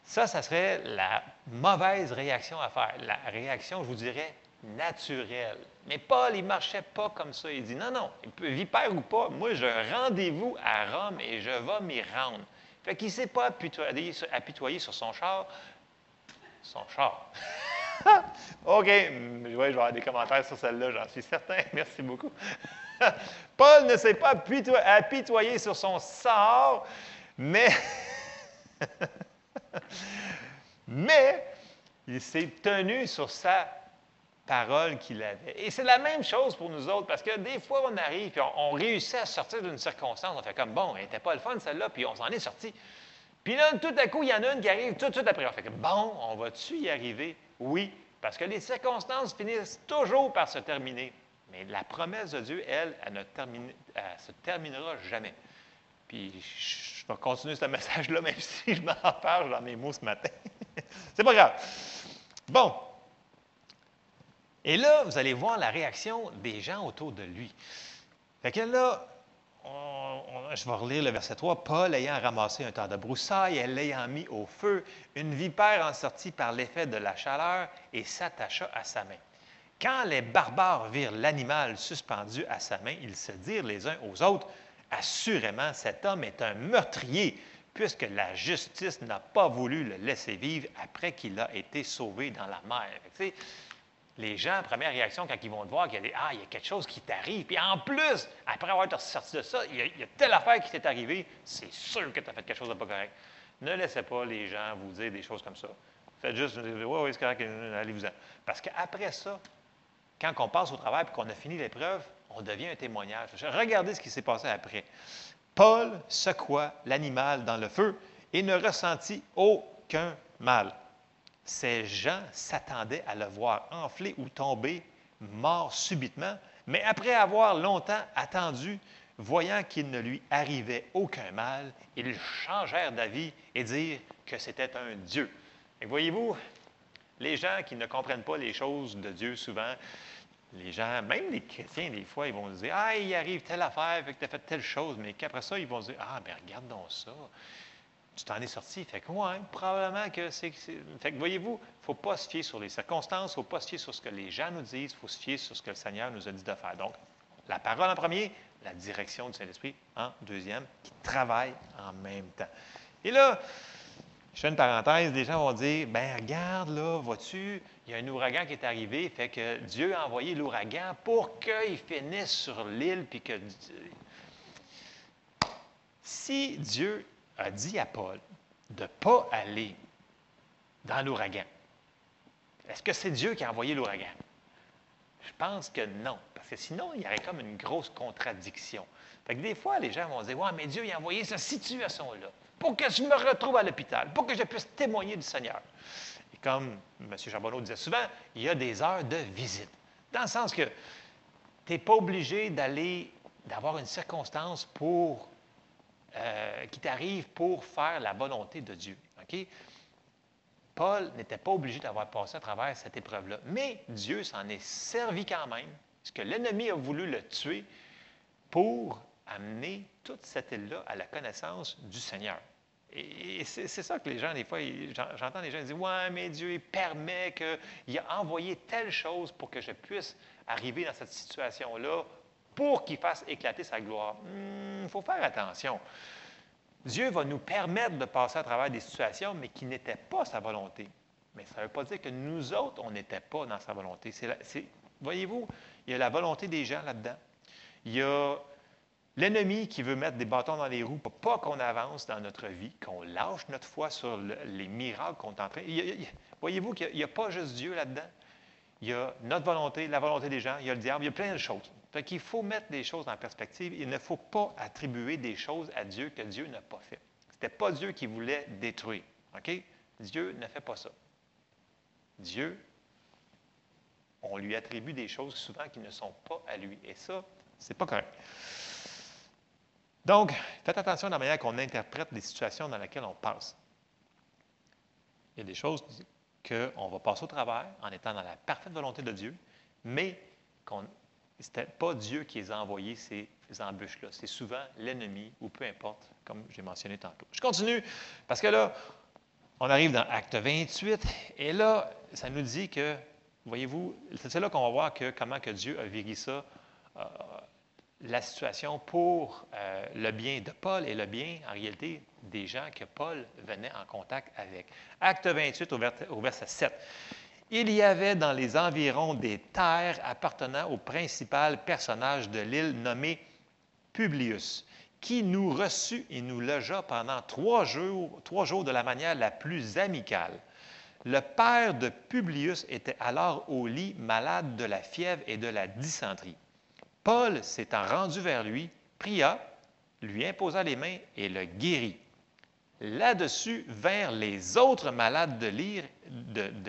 Ça, ça serait la mauvaise réaction à faire. La réaction, je vous dirais, naturelle. Mais Paul, il ne marchait pas comme ça. Il dit Non, non, vipère ou pas, moi, j'ai un rendez-vous à Rome et je vais m'y rendre. Fait qu'il ne s'est pas apitoyé, sur son char. Son char. OK. je vais avoir des commentaires sur celle-là, j'en suis certain. Merci beaucoup. Paul ne s'est pas apitoyé sur son sort, mais. mais il s'est tenu sur sa parole qu'il avait. Et c'est la même chose pour nous autres, parce que des fois, on arrive, puis on, réussit à sortir d'une circonstance, on fait comme, bon, elle n'était pas le fun, celle-là, puis on s'en est sorti. Puis là, tout à coup, il y en a une qui arrive tout de suite après. On fait comme, bon, on va-tu y arriver? Oui, parce que les circonstances finissent toujours par se terminer. Mais la promesse de Dieu, elle, elle ne se terminera jamais. Puis je vais continuer ce message-là, même si je m'en parle dans mes mots ce matin. c'est pas grave. Bon, et là, vous allez voir la réaction des gens autour de lui. Fait que là, je vais relire le verset 3. Paul ayant ramassé un tas de broussailles et l'ayant mis au feu, une vipère en sortit par l'effet de la chaleur et s'attacha à sa main. Quand les barbares virent l'animal suspendu à sa main, ils se dirent les uns aux autres Assurément, cet homme est un meurtrier, puisque la justice n'a pas voulu le laisser vivre après qu'il a été sauvé dans la mer. Les gens, première réaction, quand ils vont te voir, qu'il y a, ah, il y a quelque chose qui t'arrive, puis en plus, après avoir sorti de ça, il y, a, telle affaire qui t'est arrivée, c'est sûr que tu as fait quelque chose de pas correct. Ne laissez pas les gens vous dire des choses comme ça. Faites juste, oui, oui, c'est correct, allez-vous-en. Parce qu'après ça, quand on passe au travail et qu'on a fini l'épreuve, on devient un témoignage. Regardez ce qui s'est passé après. Paul secoua l'animal dans le feu et ne ressentit aucun mal. Ces gens s'attendaient à le voir enfler ou tomber mort subitement, mais après avoir longtemps attendu, voyant qu'il ne lui arrivait aucun mal, ils changèrent d'avis et dirent que c'était un Dieu. Et voyez-vous, les gens qui ne comprennent pas les choses de Dieu souvent, les gens, même les chrétiens, des fois, ils vont dire Ah, il arrive telle affaire, fait tu as fait telle chose, mais qu'après ça, ils vont dire Ah, ben regarde ça. Tu t'en es sorti. Fait que, ouais, probablement que c'est. Fait que, voyez-vous, il ne faut pas se fier sur les circonstances, il ne faut pas se fier sur ce que les gens nous disent, il faut se fier sur ce que le Seigneur nous a dit de faire. Donc, la parole en premier, la direction du Saint-Esprit en deuxième, qui travaille en même temps. Et là, je fais une parenthèse, des gens vont dire ben regarde, là, vois-tu, il y a un ouragan qui est arrivé, fait que Dieu a envoyé l'ouragan pour qu'il finisse sur l'île, puis que. Si Dieu a dit à Paul de ne pas aller dans l'ouragan, est-ce que c'est Dieu qui a envoyé l'ouragan? Je pense que non, parce que sinon, il y aurait comme une grosse contradiction. Fait que des fois, les gens vont dire Ouais, mais Dieu a envoyé cette situation-là pour que je me retrouve à l'hôpital, pour que je puisse témoigner du Seigneur. Et comme M. Charbonneau disait souvent, il y a des heures de visite. Dans le sens que tu n'es pas obligé d'aller, d'avoir une circonstance pour, euh, qui t'arrive pour faire la volonté de Dieu. Paul n'était pas obligé d'avoir passé à travers cette épreuve-là. Mais Dieu s'en est servi quand même, parce que l'ennemi a voulu le tuer pour amener toute cette île-là à la connaissance du Seigneur. Et c'est ça que les gens, des fois, j'entends les gens dire Ouais, mais Dieu permet qu'il a envoyé telle chose pour que je puisse arriver dans cette situation-là pour qu'il fasse éclater sa gloire. Il hmm, faut faire attention. Dieu va nous permettre de passer à travers des situations, mais qui n'étaient pas sa volonté. Mais ça ne veut pas dire que nous autres, on n'était pas dans sa volonté. Voyez-vous, il y a la volonté des gens là-dedans. Il y a L'ennemi qui veut mettre des bâtons dans les roues pour pas qu'on avance dans notre vie, qu'on lâche notre foi sur les miracles qu'on est en train. Voyez-vous qu'il n'y a, pas juste Dieu là-dedans. Il y a notre volonté, la volonté des gens, il y a le diable, il y a plein de choses. Fait qu'il faut mettre des choses en perspective. Il ne faut pas attribuer des choses à Dieu que Dieu n'a pas fait. Ce n'était pas Dieu qui voulait détruire. OK? Dieu ne fait pas ça. Dieu, on lui attribue des choses souvent qui ne sont pas à lui. Et ça, c'est pas correct. Donc, faites attention à la manière qu'on interprète les situations dans lesquelles on passe. Il y a des choses qu'on va passer au travers en étant dans la parfaite volonté de Dieu, mais ce n'était pas Dieu qui les a envoyés, ces embûches-là. C'est souvent l'ennemi, ou peu importe, comme j'ai mentionné tantôt. Je continue, parce que là, on arrive dans Acte 28, et là, ça nous dit que, voyez-vous, c'est là qu'on va voir que, comment que Dieu a vécu ça, euh, la situation pour euh, le bien de Paul et le bien, en réalité, des gens que Paul venait en contact avec. Acte 28 au, verset 7. Il y avait dans les environs des terres appartenant au principal personnage de l'île nommé Publius, qui nous reçut et nous logea pendant trois jours, de la manière la plus amicale. Le père de Publius était alors au lit malade de la fièvre et de la dysenterie. Paul, s'étant rendu vers lui, pria, lui imposa les mains et le guérit. Là-dessus vinrent les autres malades de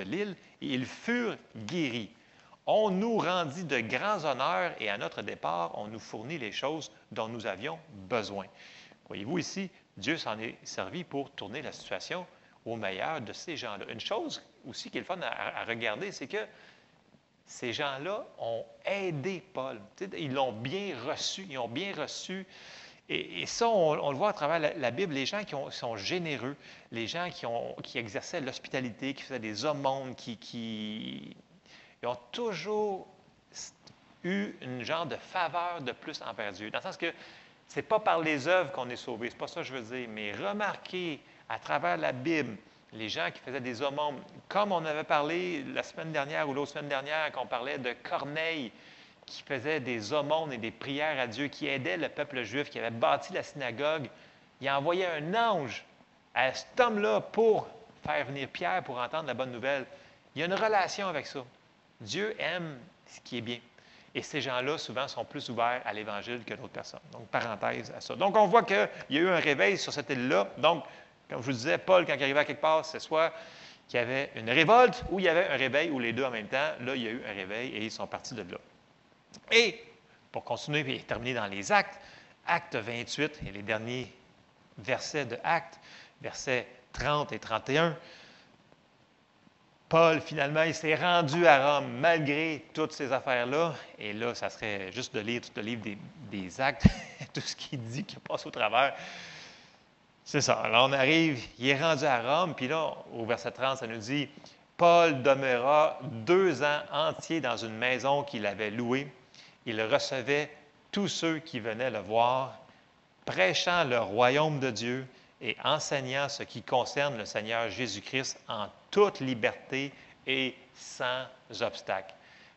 l'île ils furent guéris. On nous rendit de grands honneurs et à notre départ, on nous fournit les choses dont nous avions besoin. Voyez-vous ici, Dieu s'en est servi pour tourner la situation au meilleur de ces gens-là. Une chose aussi qui est fun à regarder, c'est que ces gens-là ont aidé Paul. ils l'ont bien reçu, ils ont bien reçu. Et, ça, on, le voit à travers la, Bible, les gens qui sont généreux, les gens qui, exerçaient l'hospitalité, qui faisaient des aumônes, qui, qui ont toujours eu une genre de faveur de plus envers Dieu. Dans le sens que Ce n'est pas par les œuvres qu'on est sauvé, c'est pas ça que je veux dire, mais remarquez à travers la Bible, les gens qui faisaient des aumônes, comme on avait parlé la semaine dernière ou l'autre semaine dernière, qu'on parlait de Corneille, qui faisait des aumônes et des prières à Dieu, qui aidait le peuple juif, qui avait bâti la synagogue, il a envoyé un ange à cet homme-là pour faire venir Pierre pour entendre la bonne nouvelle. Il y a une relation avec ça. Dieu aime ce qui est bien. Et ces gens-là, souvent, sont plus ouverts à l'Évangile que d'autres personnes. Donc, parenthèse à ça. Donc, on voit qu'il y a eu un réveil sur cette île-là. Donc, comme je vous disais, Paul, quand il arrivait à quelque part, c'est soit qu'il y avait une révolte ou il y avait un réveil, ou les deux en même temps. Là, il y a eu un réveil et ils sont partis de là. Et, pour continuer et terminer dans les actes, acte 28 et les derniers versets de actes, versets 30 et 31, Paul, finalement, il s'est rendu à Rome malgré toutes ces affaires-là. Et là, ça serait juste de lire tout le livre des, actes, tout ce qu'il dit qui passe au travers. C'est ça. Alors, on arrive, il est rendu à Rome, puis là, au verset 30, ça nous dit Paul demeura deux ans entiers dans une maison qu'il avait louée. Il recevait tous ceux qui venaient le voir, prêchant le royaume de Dieu et enseignant ce qui concerne le Seigneur Jésus-Christ en toute liberté et sans obstacle.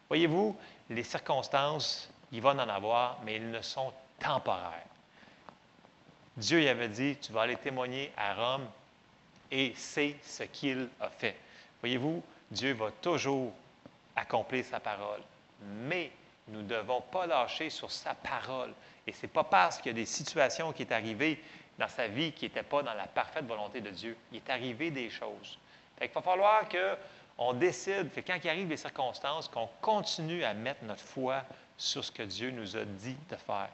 Voyez-vous, les circonstances, il va en avoir, mais elles ne sont temporaires. Dieu y avait dit, tu vas aller témoigner à Rome et c'est ce qu'il a fait. Voyez-vous, Dieu va toujours accomplir sa parole, mais nous ne devons pas lâcher sur sa parole. Et ce n'est pas parce qu'il y a des situations qui sont arrivées dans sa vie qui n'étaient pas dans la parfaite volonté de Dieu. Il est arrivé des choses. il va falloir qu'on décide, que quand il arrive des circonstances, qu'on continue à mettre notre foi sur ce que Dieu nous a dit de faire.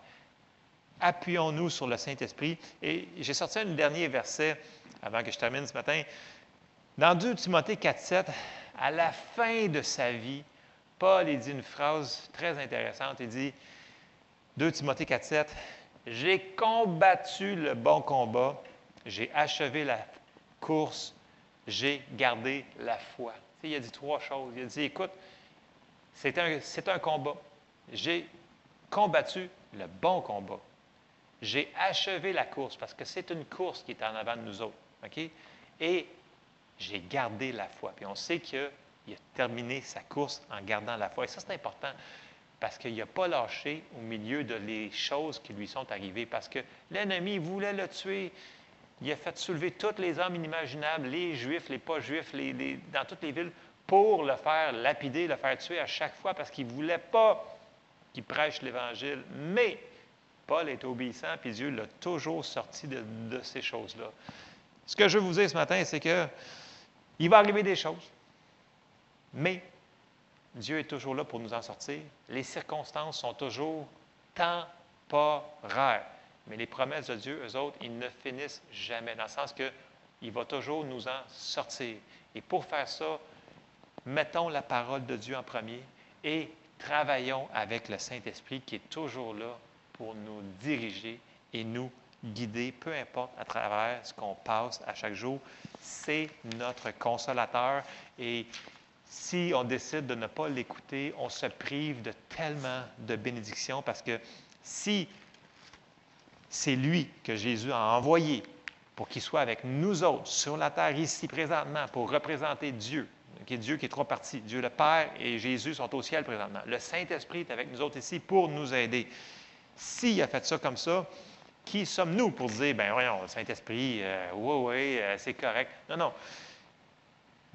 Appuyons-nous sur le Saint-Esprit. Et j'ai sorti un dernier verset avant que je termine ce matin. Dans 2 Timothée 4, 7, à la fin de sa vie, Paul il dit une phrase très intéressante. Il dit 2 Timothée 4, 7, J'ai combattu le bon combat, j'ai achevé la course, j'ai gardé la foi. il a dit trois choses. Il a dit Écoute, c'est un, un combat. J'ai combattu le bon combat. J'ai achevé la course parce que c'est une course qui est en avant de nous autres. Et j'ai gardé la foi. Puis on sait qu'il a terminé sa course en gardant la foi. Et ça, c'est important parce qu'il n'a pas lâché au milieu de les choses qui lui sont arrivées, parce que l'ennemi voulait le tuer. Il a fait soulever tous les hommes inimaginables, les juifs, les pas juifs, dans toutes les villes, pour le faire lapider, le faire tuer à chaque fois, parce qu'il ne voulait pas qu'il prêche l'Évangile. Mais Paul est obéissant, puis Dieu l'a toujours sorti de, de ces choses-là. Ce que je veux vous dire ce matin, c'est que il va arriver des choses, mais Dieu est toujours là pour nous en sortir. Les circonstances sont toujours temporaires. Mais les promesses de Dieu, eux autres, ils ne finissent jamais, dans le sens qu'il va toujours nous en sortir. Et pour faire ça, mettons la parole de Dieu en premier et travaillons avec le Saint-Esprit qui est toujours là pour nous diriger et nous guider, peu importe à travers ce qu'on passe à chaque jour. C'est notre consolateur et si on décide de ne pas l'écouter, on se prive de tellement de bénédictions parce que si c'est lui que Jésus a envoyé pour qu'il soit avec nous autres sur la terre ici présentement pour représenter Dieu, qui est Dieu qui est trois parties. Dieu le Père et Jésus sont au ciel présentement. Le Saint-Esprit est avec nous autres ici pour nous aider. S'il a fait ça comme ça, qui sommes-nous pour dire, ben voyons, Saint-Esprit, euh, oui, oui, euh, c'est correct. Non, non.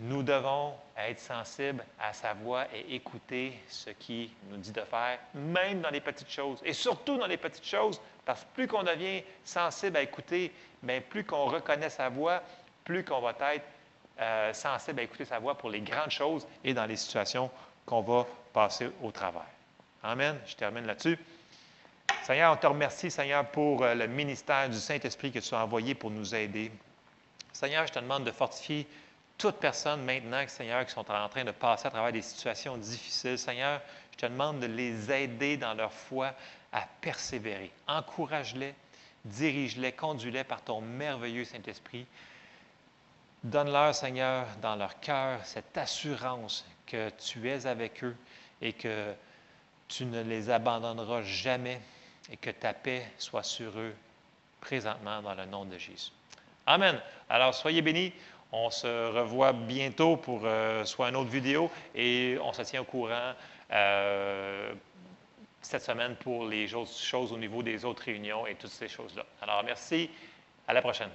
Nous devons être sensibles à sa voix et écouter ce qu'il nous dit de faire, même dans les petites choses. Et surtout dans les petites choses, parce que plus qu'on devient sensible à écouter, bien, plus qu'on reconnaît sa voix, plus qu'on va être euh, sensible à écouter sa voix pour les grandes choses et dans les situations qu'on va passer au travers. Amen. Je termine là-dessus. Seigneur, on te remercie, Seigneur, pour euh, le ministère du Saint-Esprit que tu as envoyé pour nous aider. Seigneur, je te demande de fortifier toutes personnes maintenant, Seigneur, qui sont en train de passer à travers des situations difficiles, Seigneur, je te demande de les aider dans leur foi à persévérer. Encourage-les, dirige-les, conduis-les par ton merveilleux Saint-Esprit. Donne-leur, Seigneur, dans leur cœur cette assurance que tu es avec eux et que tu ne les abandonneras jamais et que ta paix soit sur eux présentement dans le nom de Jésus. Amen. Alors, soyez bénis. On se revoit bientôt pour euh, soit une autre vidéo et on se tient au courant euh, cette semaine pour les autres choses au niveau des autres réunions et toutes ces choses-là. Alors, merci. À la prochaine.